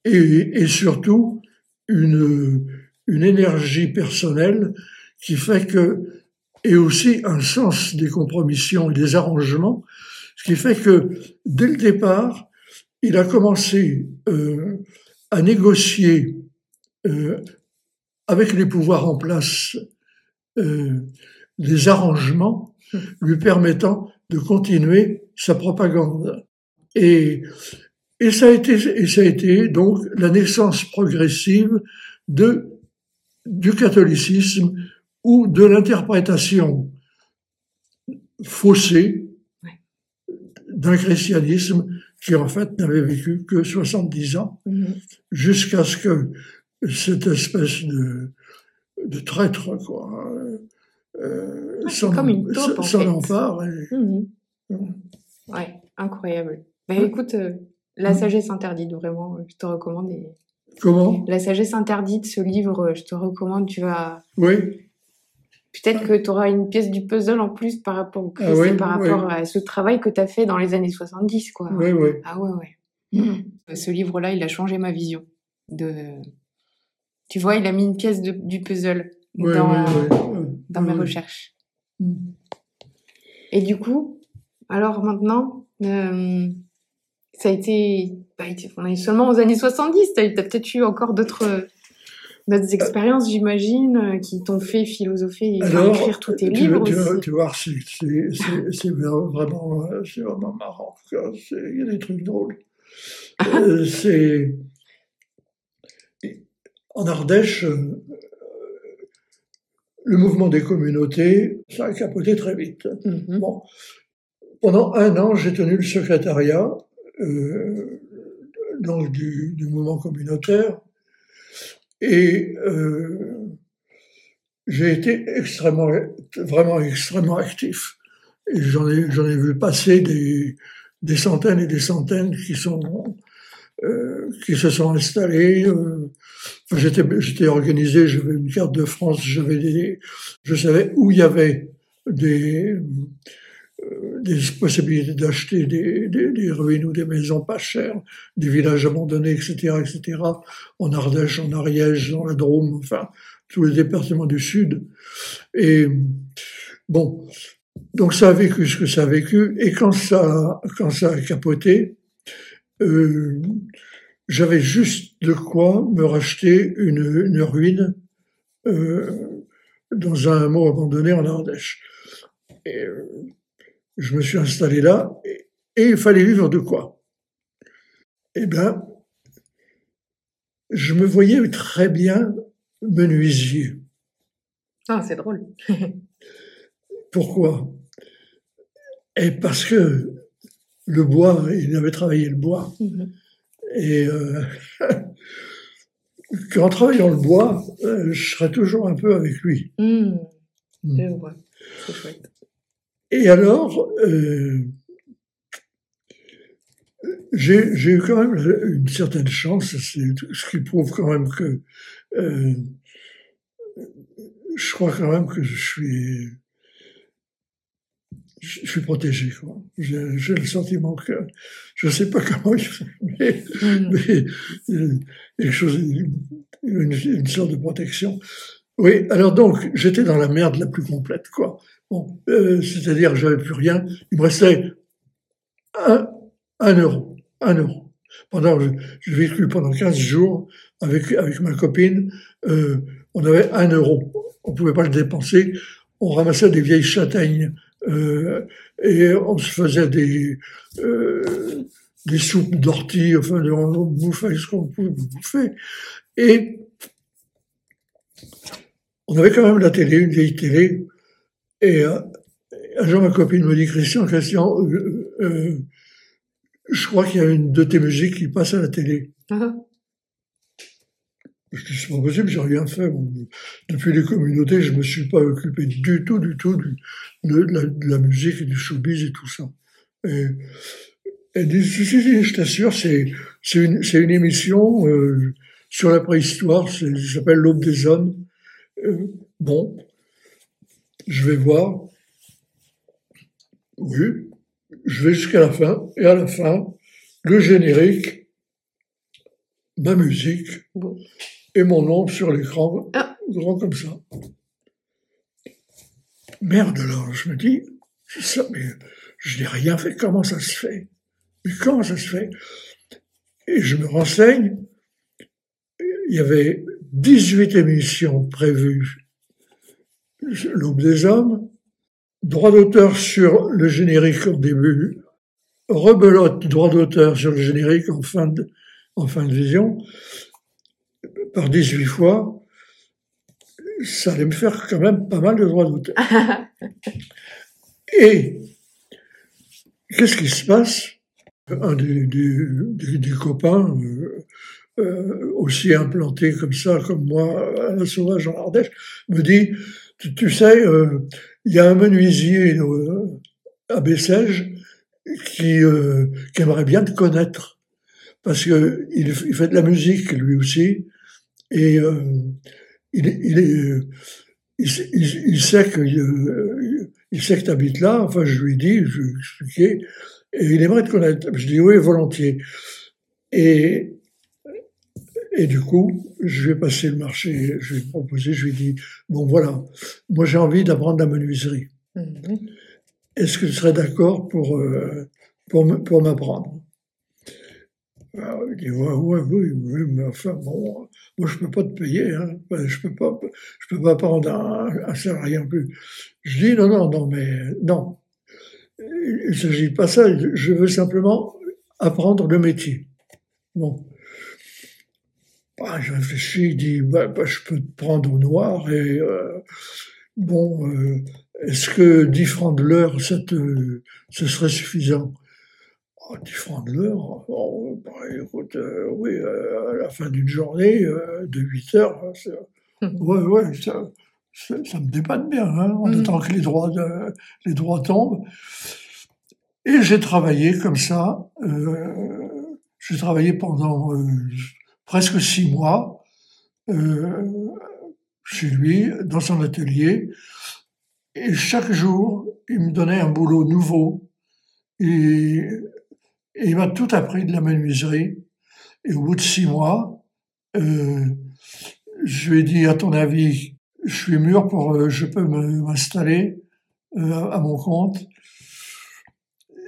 et, surtout une énergie personnelle qui fait que, et aussi un sens des compromissions et des arrangements, ce qui fait que dès le départ, il a commencé euh, à négocier euh, avec les pouvoirs en place euh, des arrangements lui permettant de continuer sa propagande. Et, ça a été, donc la naissance progressive du catholicisme ou de l'interprétation faussée d'un christianisme qui en fait n'avait vécu que 70 ans, mm-hmm. jusqu'à ce que cette espèce de, de traître, quoi, euh, ouais, comme une taupe, en empare. Mm-hmm. Ouais, incroyable. Ben, écoute, euh, La mm. sagesse interdite, vraiment, je te recommande. Comment? La sagesse interdite, ce livre, je te recommande, tu vas... Oui. Peut-être que tu auras une pièce du puzzle en plus par rapport au Christ ah par rapport à ce travail que tu as fait dans les années 70, quoi. Oui, oui. Ah ouais, ouais. Mm. Ce livre-là, il a changé ma vision. De... Tu vois, il a mis une pièce de, du puzzle dans, dans mes recherches. Mm. Et du coup, alors maintenant, euh, ça a été, bah, on est seulement aux années 70, tu as, peut-être eu encore d'autres d'autres expériences, j'imagine, euh, qui t'ont fait philosopher et écrire tous tes livres. Tu, tu vois, c'est vraiment, vraiment marrant. Il y a des trucs drôles. euh, c'est en Ardèche, euh, le mouvement des communautés, ça a capoté très vite. Bon. Pendant un an, j'ai tenu le secrétariat euh, donc du, du, mouvement communautaire et euh, j'ai été extrêmement, vraiment extrêmement actif. J'en ai, j'en ai vu passer des, centaines et des centaines qui sont euh, qui se sont installés. Euh, j'étais, j'étais organisé, j'avais une carte de France, j'avais des, je savais où il y avait des, des possibilités d'acheter des, ruines ou des maisons pas chères, des villages abandonnés, etc., etc., en Ardèche, en Ariège, dans la Drôme, enfin, tous les départements du Sud. Et bon, donc ça a vécu ce que ça a vécu, et quand ça, quand ça a capoté, euh, j'avais juste de quoi me racheter une, ruine euh, dans un hameau abandonné en Ardèche. Euh, je me suis installé là et, et, il fallait vivre de quoi? Eh bien, je me voyais très bien menuisier. Ah, c'est drôle. Pourquoi? Et parce que le bois, il avait travaillé le bois. Mhm. Et euh, qu'en travaillant le bois, euh, je serais toujours un peu avec lui. Mmh. Mmh. C'est chouette. Et alors, euh, j'ai eu quand même une certaine chance, c'est ce qui prouve quand même que euh, je crois quand même que je suis je suis protégé. J'ai le sentiment que je ne sais pas comment il fait, mais, mm. mais euh, quelque chose, une, une, sorte de protection. Oui, alors donc j'étais dans la merde la plus complète, quoi. Bon, euh, c'est-à-dire j'avais plus rien. Il me restait un, euro, un euro. Pendant, j'ai vécu pendant 15 jours avec avec ma copine. Euh, on avait un euro. On pouvait pas le dépenser. On ramassait des vieilles châtaignes euh, et on se faisait des, des soupes d'ortie, enfin, on bouffait ce qu'on pouvait bouffer. Et on avait quand même la télé, une vieille télé. Et euh, un jour, ma copine me dit, Christian, Christian, euh, euh, je crois qu'il y a une de tes musiques qui passe à la télé. Je dis, c'est pas possible, j'ai rien fait. Depuis les communautés, je me suis pas occupé du tout, du tout de, la, musique et du showbiz et tout ça. Et, elle dit, si, si, je t'assure, c'est, c'est une, c'est une émission euh, sur la préhistoire, ça s'appelle L'Aube des Hommes. Euh, bon. Je vais voir. Oui, je vais jusqu'à la fin. Et à la fin, le générique, ma musique et mon nom sur l'écran, ah. grand comme ça. Merde alors, je me dis, c'est ça, mais je n'ai rien fait, comment ça se fait? Mais comment ça se fait? Et je me renseigne, il y avait 18 émissions prévues L'Aube des Hommes, droit d'auteur sur le générique au début, rebelote droit d'auteur sur le générique en fin de, en fin de vision, par 18 fois, ça allait me faire quand même pas mal de droits d'auteur. Et qu'est-ce qui se passe? Un des, des, copains, euh, euh, aussi implanté comme ça, comme moi, à la sauvage en Ardèche, me dit, tu, sais, euh, il y a un menuisier à Bessèges qui, qui aimerait bien te connaître parce que il, fait de la musique lui aussi et il, il, il, sait que il sait que tu habites là. Enfin, je lui dis, je lui ai expliqué, et il aimerait te connaître. Je dis oui, volontiers. Et et du coup, je vais passer le marché, je vais proposer, je lui dis, bon voilà, moi j'ai envie d'apprendre la menuiserie. Mhm. Est-ce que tu serais d'accord pour, euh, pour, pour m'apprendre? Il dit, ouais, ouais, oui, oui, mais enfin, bon, moi, je peux pas te payer, hein. je peux pas, je peux pas prendre un, un salarié en plus. Je dis, non, non, non, mais non. Il ne s'agit pas ça, je veux simplement apprendre le métier. Bon. Bah, je réfléchis, je dis, bah, bah, je peux te prendre au noir et, euh, bon, euh, est-ce que 10 francs de l'heure, ça te, ce serait suffisant? 10 francs de l'heure, oh, bah, écoute, euh, oui, à la fin d'une journée de 8 heures, hein, ouais, ouais, ça, ça, me dépanne bien, hein, en mmh. attendant que les droits, les droits tombent. Et j'ai travaillé comme ça, j'ai travaillé pendant presque six mois chez lui, dans son atelier, et chaque jour, il me donnait un boulot nouveau. Et et il m'a tout appris de la menuiserie. Et au bout de six mois, euh, je lui ai dit, à ton avis, je suis mûr pour, euh, je peux m'installer euh, à mon compte?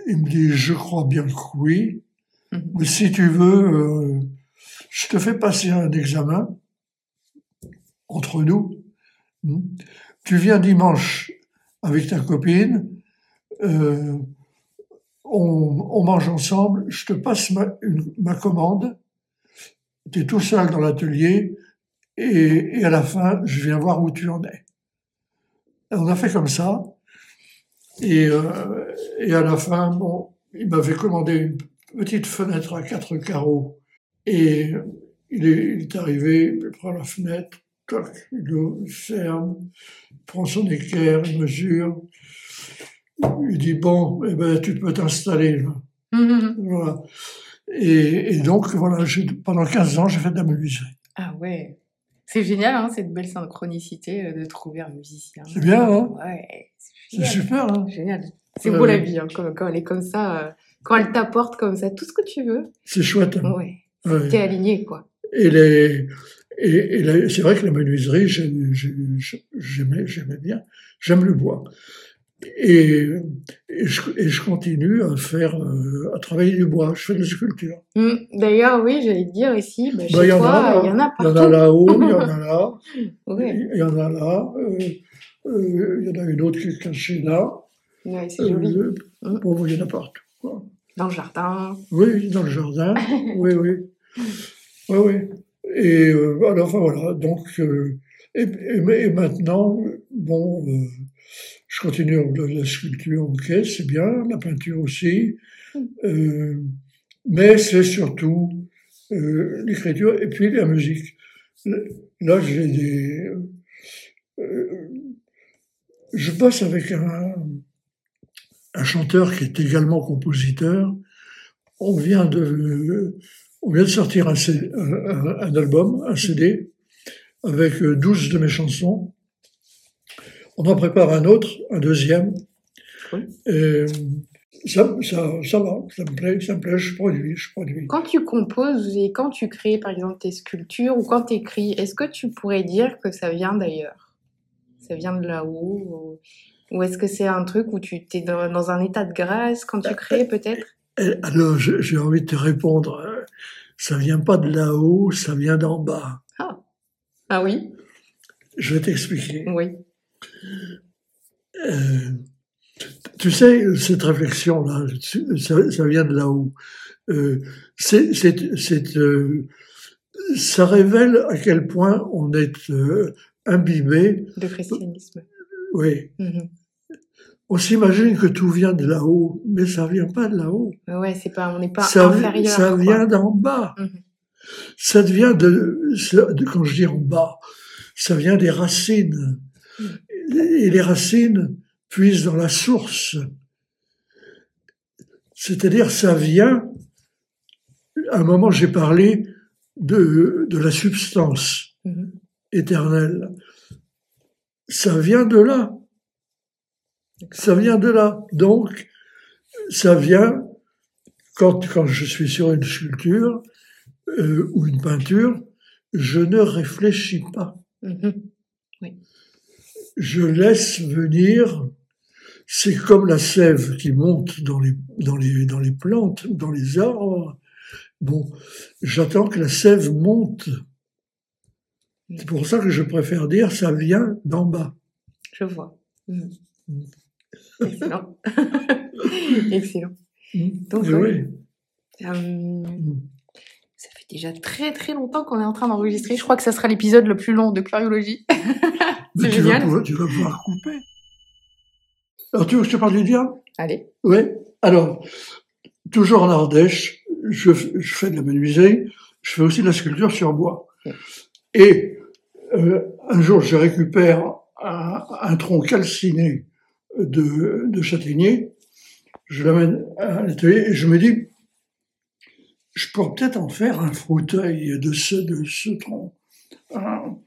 Il me dit, je crois bien que oui. Mhm. Mais si tu veux, euh, je te fais passer un examen entre nous. Hmm. Tu viens dimanche avec ta copine. Euh, on, mange ensemble, je te passe ma, commande, tu es tout seul dans l'atelier, et, à la fin, je viens voir où tu en es. on a fait comme ça, et, euh, et à la fin, bon, il m'avait commandé une petite fenêtre à quatre carreaux, et il est, arrivé, il prend la fenêtre, il ferme, il prend son équerre, il mesure, il dit bon, eh ben, tu peux t'installer. Mm-hmm. Voilà. Et, et, donc, voilà, pendant 15 ans, j'ai fait de la musique. Ah ouais. C'est génial, hein, cette belle synchronicité euh, de trouver un musicien. C'est bien, hein Ouais, c'est super. Hein génial. C'est beau la vie, hein, quand, elle est comme ça, euh, quand elle t'apporte comme ça tout ce que tu veux. C'est chouette. Hein. Ouais. T'es aligné, quoi. Et, les, et, et c'est vrai que la menuiserie, j'aimais, j'aimais bien. J'aime le bois. Et, et, je, continue à faire, euh, à travailler du bois. Je fais de la sculpture. Mmh. D'ailleurs, oui, j'allais te dire ici, bah, bah toi, il y en a partout. Il y en a là-haut, il y en a là. Il y en a là. Euh, euh, il y en a une autre qui est cachée là. Ouais, c'est joli. Mmh. Bon, il y en a partout. Quoi. Dans le jardin. Oui, dans le jardin. oui, oui. Oui, oui. Et alors, enfin, voilà. Donc, et, et, maintenant, bon je continue la sculpture, ok, c'est bien, la peinture aussi, euh, mais c'est surtout euh, l'écriture et puis la musique. Là, j'ai des. Euh, je passe avec un, un chanteur qui est également compositeur. On vient de, on vient de sortir un, un, album, un CD, avec 12 de mes chansons On en prépare un autre, un deuxième. Oui. Et ça, ça, ça va, ça me plaît, ça me plaît, je produis, je produis. Quand tu composes et quand tu crées, par exemple, tes sculptures ou quand tu écris, est-ce que tu pourrais dire que ça vient d'ailleurs? Ça vient de là-haut Ou, ou est-ce que c'est un truc où tu es dans, dans un état de grâce quand tu crées, peut-être? Et alors, j'ai envie de te répondre, euh, ça vient pas de là-haut, ça vient d'en bas. Ah. ah oui? Je vais t'expliquer. Oui. Euh, tu sais, cette réflexion-là, ça, ça vient de là-haut. Euh, c'est, c'est, c'est, euh, ça révèle à quel point on est euh, imbibé. De christianisme. Oui, Mhm. On s'imagine que tout vient de là-haut, mais ça vient pas de là-haut. Ouais, c'est pas, on n'est pas ça, inférieur. ça quoi. vient d'en bas. Mhm. Ça vient de, ça- de- quand je dis en bas, ça vient des racines. Et les racines puisent dans la source. C'est-à-dire, ça vient, à un moment, j'ai parlé de, de la substance Mhm. éternelle. Ça vient de là. Ça vient de là. Donc, ça vient quand, quand je suis sur une sculpture euh, ou une peinture, je ne réfléchis pas. Mhm. Je laisse venir. C'est comme la sève qui monte dans les, dans les, dans les plantes, dans les arbres. Bon, j'attends que la sève monte. C'est pour ça que je préfère dire ça vient d'en bas. Je vois. Mhm. Mm. Excellent. Excellent. Donc, Et oui. Euh, Mm. ça fait déjà très très longtemps qu'on est en train d'enregistrer. Je crois que ça sera l'épisode le plus long de Curiologie. Mais tu vas, pouvoir, tu vas pouvoir couper. Alors, tu veux que je te parle du diable? Allez. Oui. Alors, toujours en Ardèche, je, je fais de la menuiserie, je fais aussi de la sculpture sur bois. Et euh, un jour, je récupère un, un tronc calciné de, de châtaignier, je l'amène à l'atelier et je me dis, je pourrais peut-être en faire un fauteuil de ce, de ce tronc. Un,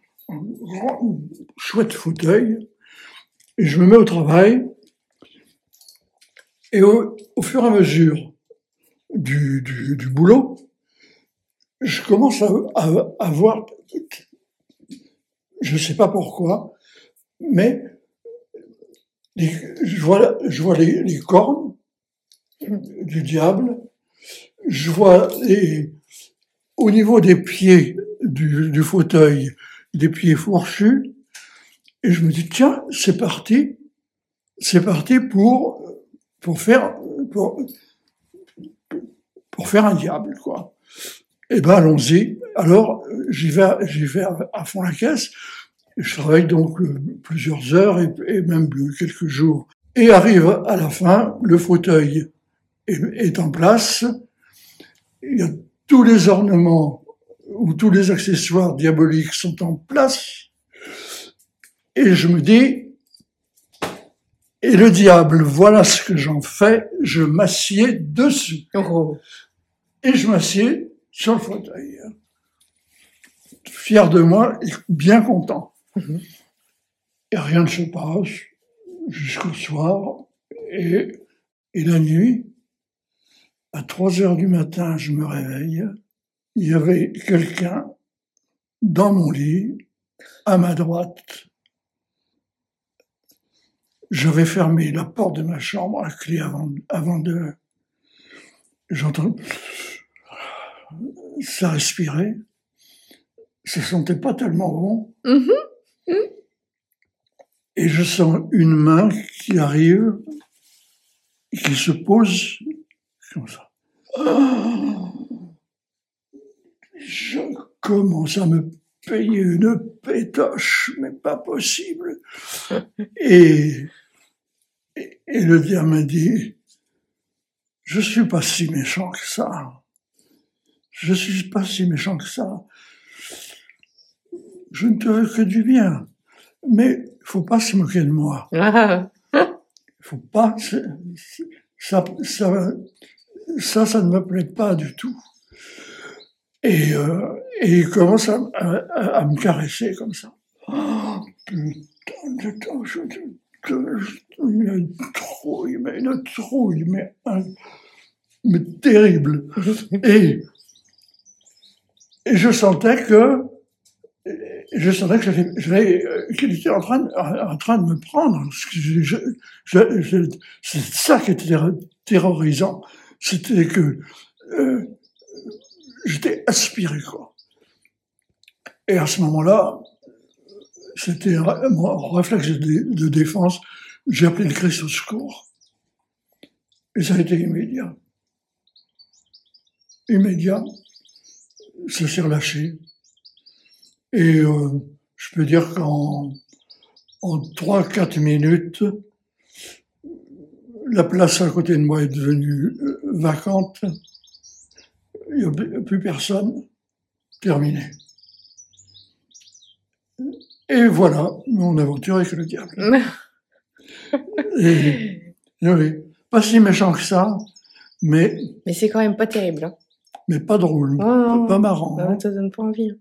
chouette fauteuil. Et je me mets au travail. Et au, fur et à mesure du, du, du boulot, je commence à, à, à voir, je ne sais pas pourquoi, mais je vois, les, cornes du diable, je vois au niveau des pieds du, fauteuil, des pieds fourchus, et je me dis, tiens, c'est parti, c'est parti pour, faire, un diable, quoi. Eh ben, allons-y. Alors, j'y vais, j'y vais à fond la caisse. Je travaille donc euh, plusieurs heures et, et même quelques jours. Et arrive à la fin, le fauteuil est, est en place. Il y a tous les ornements ou tous les accessoires diaboliques sont en place. Et je me dis, et le diable, voilà ce que j'en fais, je m'assieds dessus. Oh. Et je m'assieds sur le fauteuil. Fier de moi et bien content. Mhm. Et rien ne se passe jusqu'au soir. Et, et la nuit, à 3 heures du matin, je me réveille. Il y avait quelqu'un dans mon lit, à ma droite. J'avais fermé la porte de ma chambre à clé avant, avant de... J'entends... Ça respirait. Ça sentait pas tellement bon. Mhm. Et je sens une main qui arrive, et qui se pose comme ça. Ah je commence à me payer une pétoche, mais pas possible. Et, et, et le diable m'a dit, je suis pas si méchant que ça. Je suis pas si méchant que ça. Je ne te veux que du bien. Mais il faut pas se moquer de moi. Ah. Il faut pas. Ça, ça, ça, ça ne me plaît pas du tout. Et, euh, et il commence à, à- à me caresser comme ça. Oh, une trouille, mais une trouille, mais, mais terrible. Et, et je sentais que je sentais que j'avais, qu'il était en train, de me prendre. c'est ça qui était terrorisant. C'était que euh, j'étais aspiré, quoi. Et à ce moment-là, c'était mon réflexe de, défense. J'ai appelé le Christ au secours. Et ça a été immédiat. Immédiat. Ça s'est relâché. Et euh, je peux dire qu'en en 3-4 minutes, la place à côté de moi est devenue euh, vacante. Il n'y a plus personne. Terminé. Et voilà, mon aventure avec le diable. et, oui, pas si méchant que ça, mais. Mais c'est quand même pas terrible. Hein. Mais pas drôle, oh, pas, marrant. Ça ne te donne pas envie.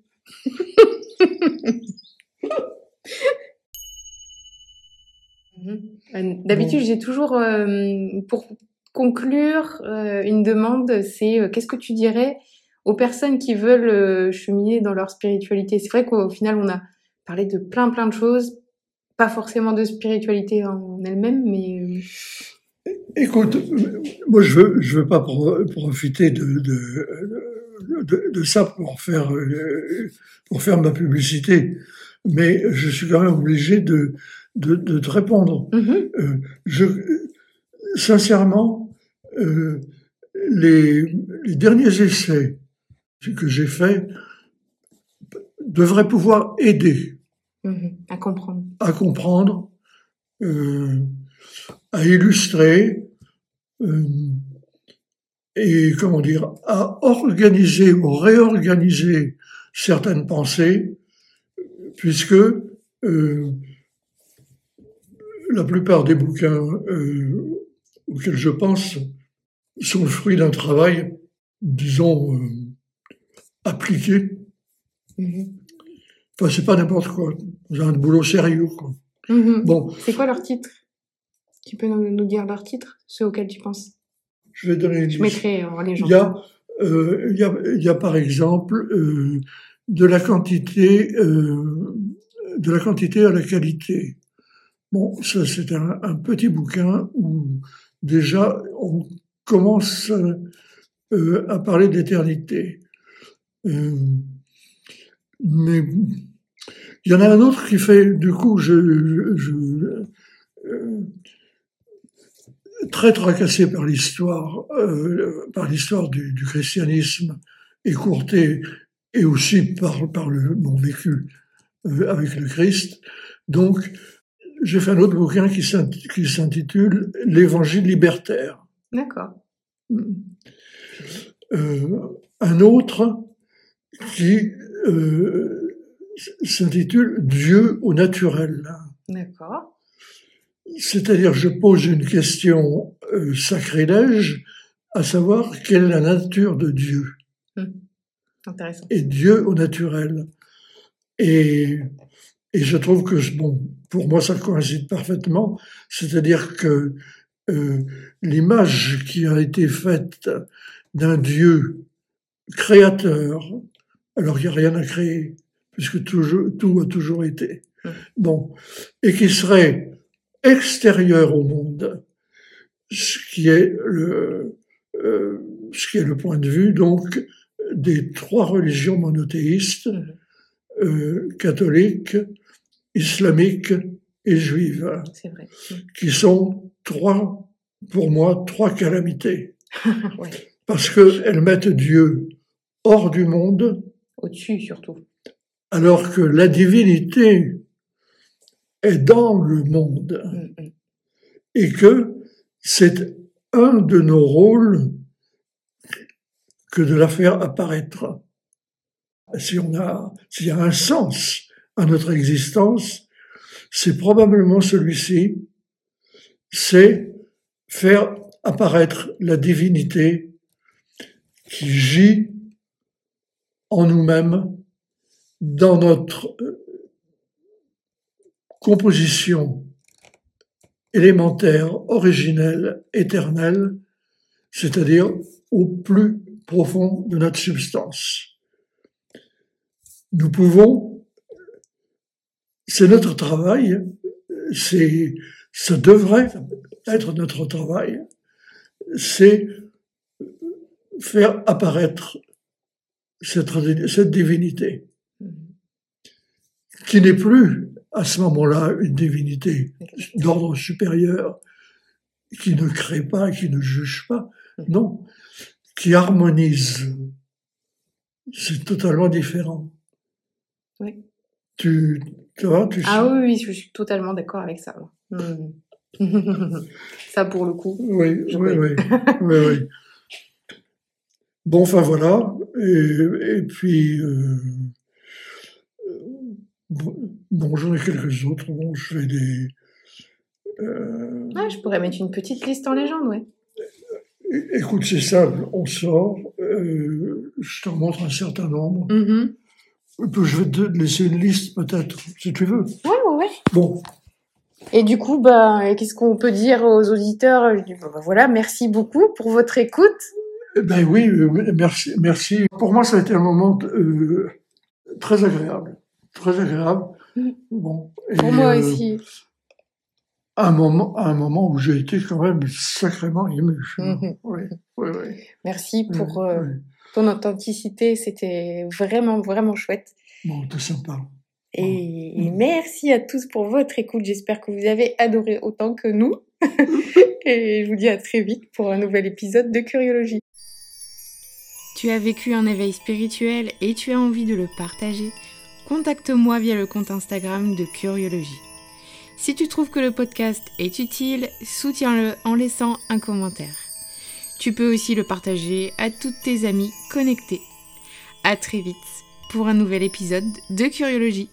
Mhm. D'habitude, j'ai toujours, euh, pour conclure, euh, une demande, c'est euh, qu'est-ce que tu dirais aux personnes qui veulent cheminer dans leur spiritualité? C'est vrai qu'au final, on a parler de plein plein de choses, pas forcément de spiritualité en elle-même, mais Écoute, moi je veux, je veux pas profiter de, de, ça pour faire, euh, pour faire ma publicité, mais je suis quand même obligé de, de, de te répondre. Mm-hmm. Euh, je, sincèrement, les, les derniers essais que j'ai faits devraient pouvoir aider Mhm. à comprendre. À comprendre, euh, à illustrer, euh, et comment dire, à organiser ou réorganiser certaines pensées, puisque euh, la plupart des bouquins euh, auxquels je pense sont le fruit d'un travail, disons, euh, appliqué. Mhm. Enfin, c'est pas n'importe quoi. J'ai un boulot sérieux, quoi. Mhm. Bon. C'est quoi leur titre? Tu peux nous, dire leur titre, ceux auxquels tu penses? Je vais donner une Je mettrai en légende. Il y a, euh, il y a, il y a par exemple euh, de la quantité, euh, de la quantité à la qualité. Bon, ça c'est un, un, petit bouquin où déjà on commence euh, à parler d'éternité. Euh, mais il y en a un autre qui fait, du coup, je, je euh, très tracassé par l'histoire, euh, par l'histoire du, du, christianisme écourté et aussi par, par le, mon vécu euh, avec le Christ. Donc, j'ai fait un autre bouquin qui s'intitule L'Évangile libertaire. D'accord. Euh, un autre qui s'intitule Dieu au naturel. D'accord. C'est-à-dire, je pose une question euh, sacrilège, à savoir quelle est la nature de Dieu? Hum. Intéressant. Et Dieu au naturel. Et, et je trouve que, bon, pour moi, ça coïncide parfaitement. C'est-à-dire que euh, l'image qui a été faite d'un Dieu créateur, alors il n'y a rien à créer, puisque tout, tout a toujours été. Hum. Bon, et qui serait extérieur au monde, ce qui est le, euh, ce qui est le point de vue donc des trois religions monothéistes, hum. euh, catholiques, islamiques et juives, vrai. Hum. qui sont trois, pour moi, trois calamités. ouais. Parce qu'elles mettent Dieu hors du monde, au-dessus surtout. Alors que la divinité est dans le monde mm, mm. et que c'est un de nos rôles que de la faire apparaître. Si on a, s'il y a un sens à notre existence, c'est probablement celui-ci, c'est faire apparaître la divinité qui gît en nous-mêmes, dans notre composition élémentaire, originelle, éternelle, c'est-à-dire au plus profond de notre substance. Nous pouvons, c'est notre travail, c'est, ça devrait être notre travail, c'est faire apparaître cette, cette divinité, qui n'est plus à ce moment-là une divinité d'ordre supérieur, qui ne crée pas, qui ne juge pas, non, qui harmonise. C'est totalement différent. Oui. Tu, tu vois, tu Ah oui, oui, je suis totalement d'accord avec ça. Ça pour le coup. Oui, oui, oui, oui, oui. Bon, enfin voilà. Et, et puis, euh, bon, j'en ai quelques autres. Bon, je fais des. Euh, ah, je pourrais mettre une petite liste en légende, ouais. Écoute, c'est simple. On sort. Euh, je te montre un certain nombre. Mm-hmm. Je vais te laisser une liste, peut-être, si tu veux. Ouais, ouais, ouais. Bon. Et du coup, bah, qu'est-ce qu'on peut dire aux auditeurs? Je dis, bah, voilà, merci beaucoup pour votre écoute. Eh ben oui, merci, merci. Pour moi, ça a été un moment euh, très agréable, très agréable. Mm. Bon. Pour moi euh, aussi. Un moment, un moment où j'ai été quand même sacrément ému. Mhm. Oui, oui, oui. Merci pour Oui, euh, oui. ton authenticité. C'était vraiment, vraiment chouette. Bon, t'es sympa. Et, et merci à tous pour votre écoute. J'espère que vous avez adoré autant que nous. et je vous dis à très vite pour un nouvel épisode de Curiologie. Tu as vécu un éveil spirituel et tu as envie de le partager Contacte-moi via le compte Instagram de Curiologie. Si tu trouves que le podcast est utile, soutiens-le en laissant un commentaire. Tu peux aussi le partager à toutes tes amies connectées. À très vite pour un nouvel épisode de Curiologie.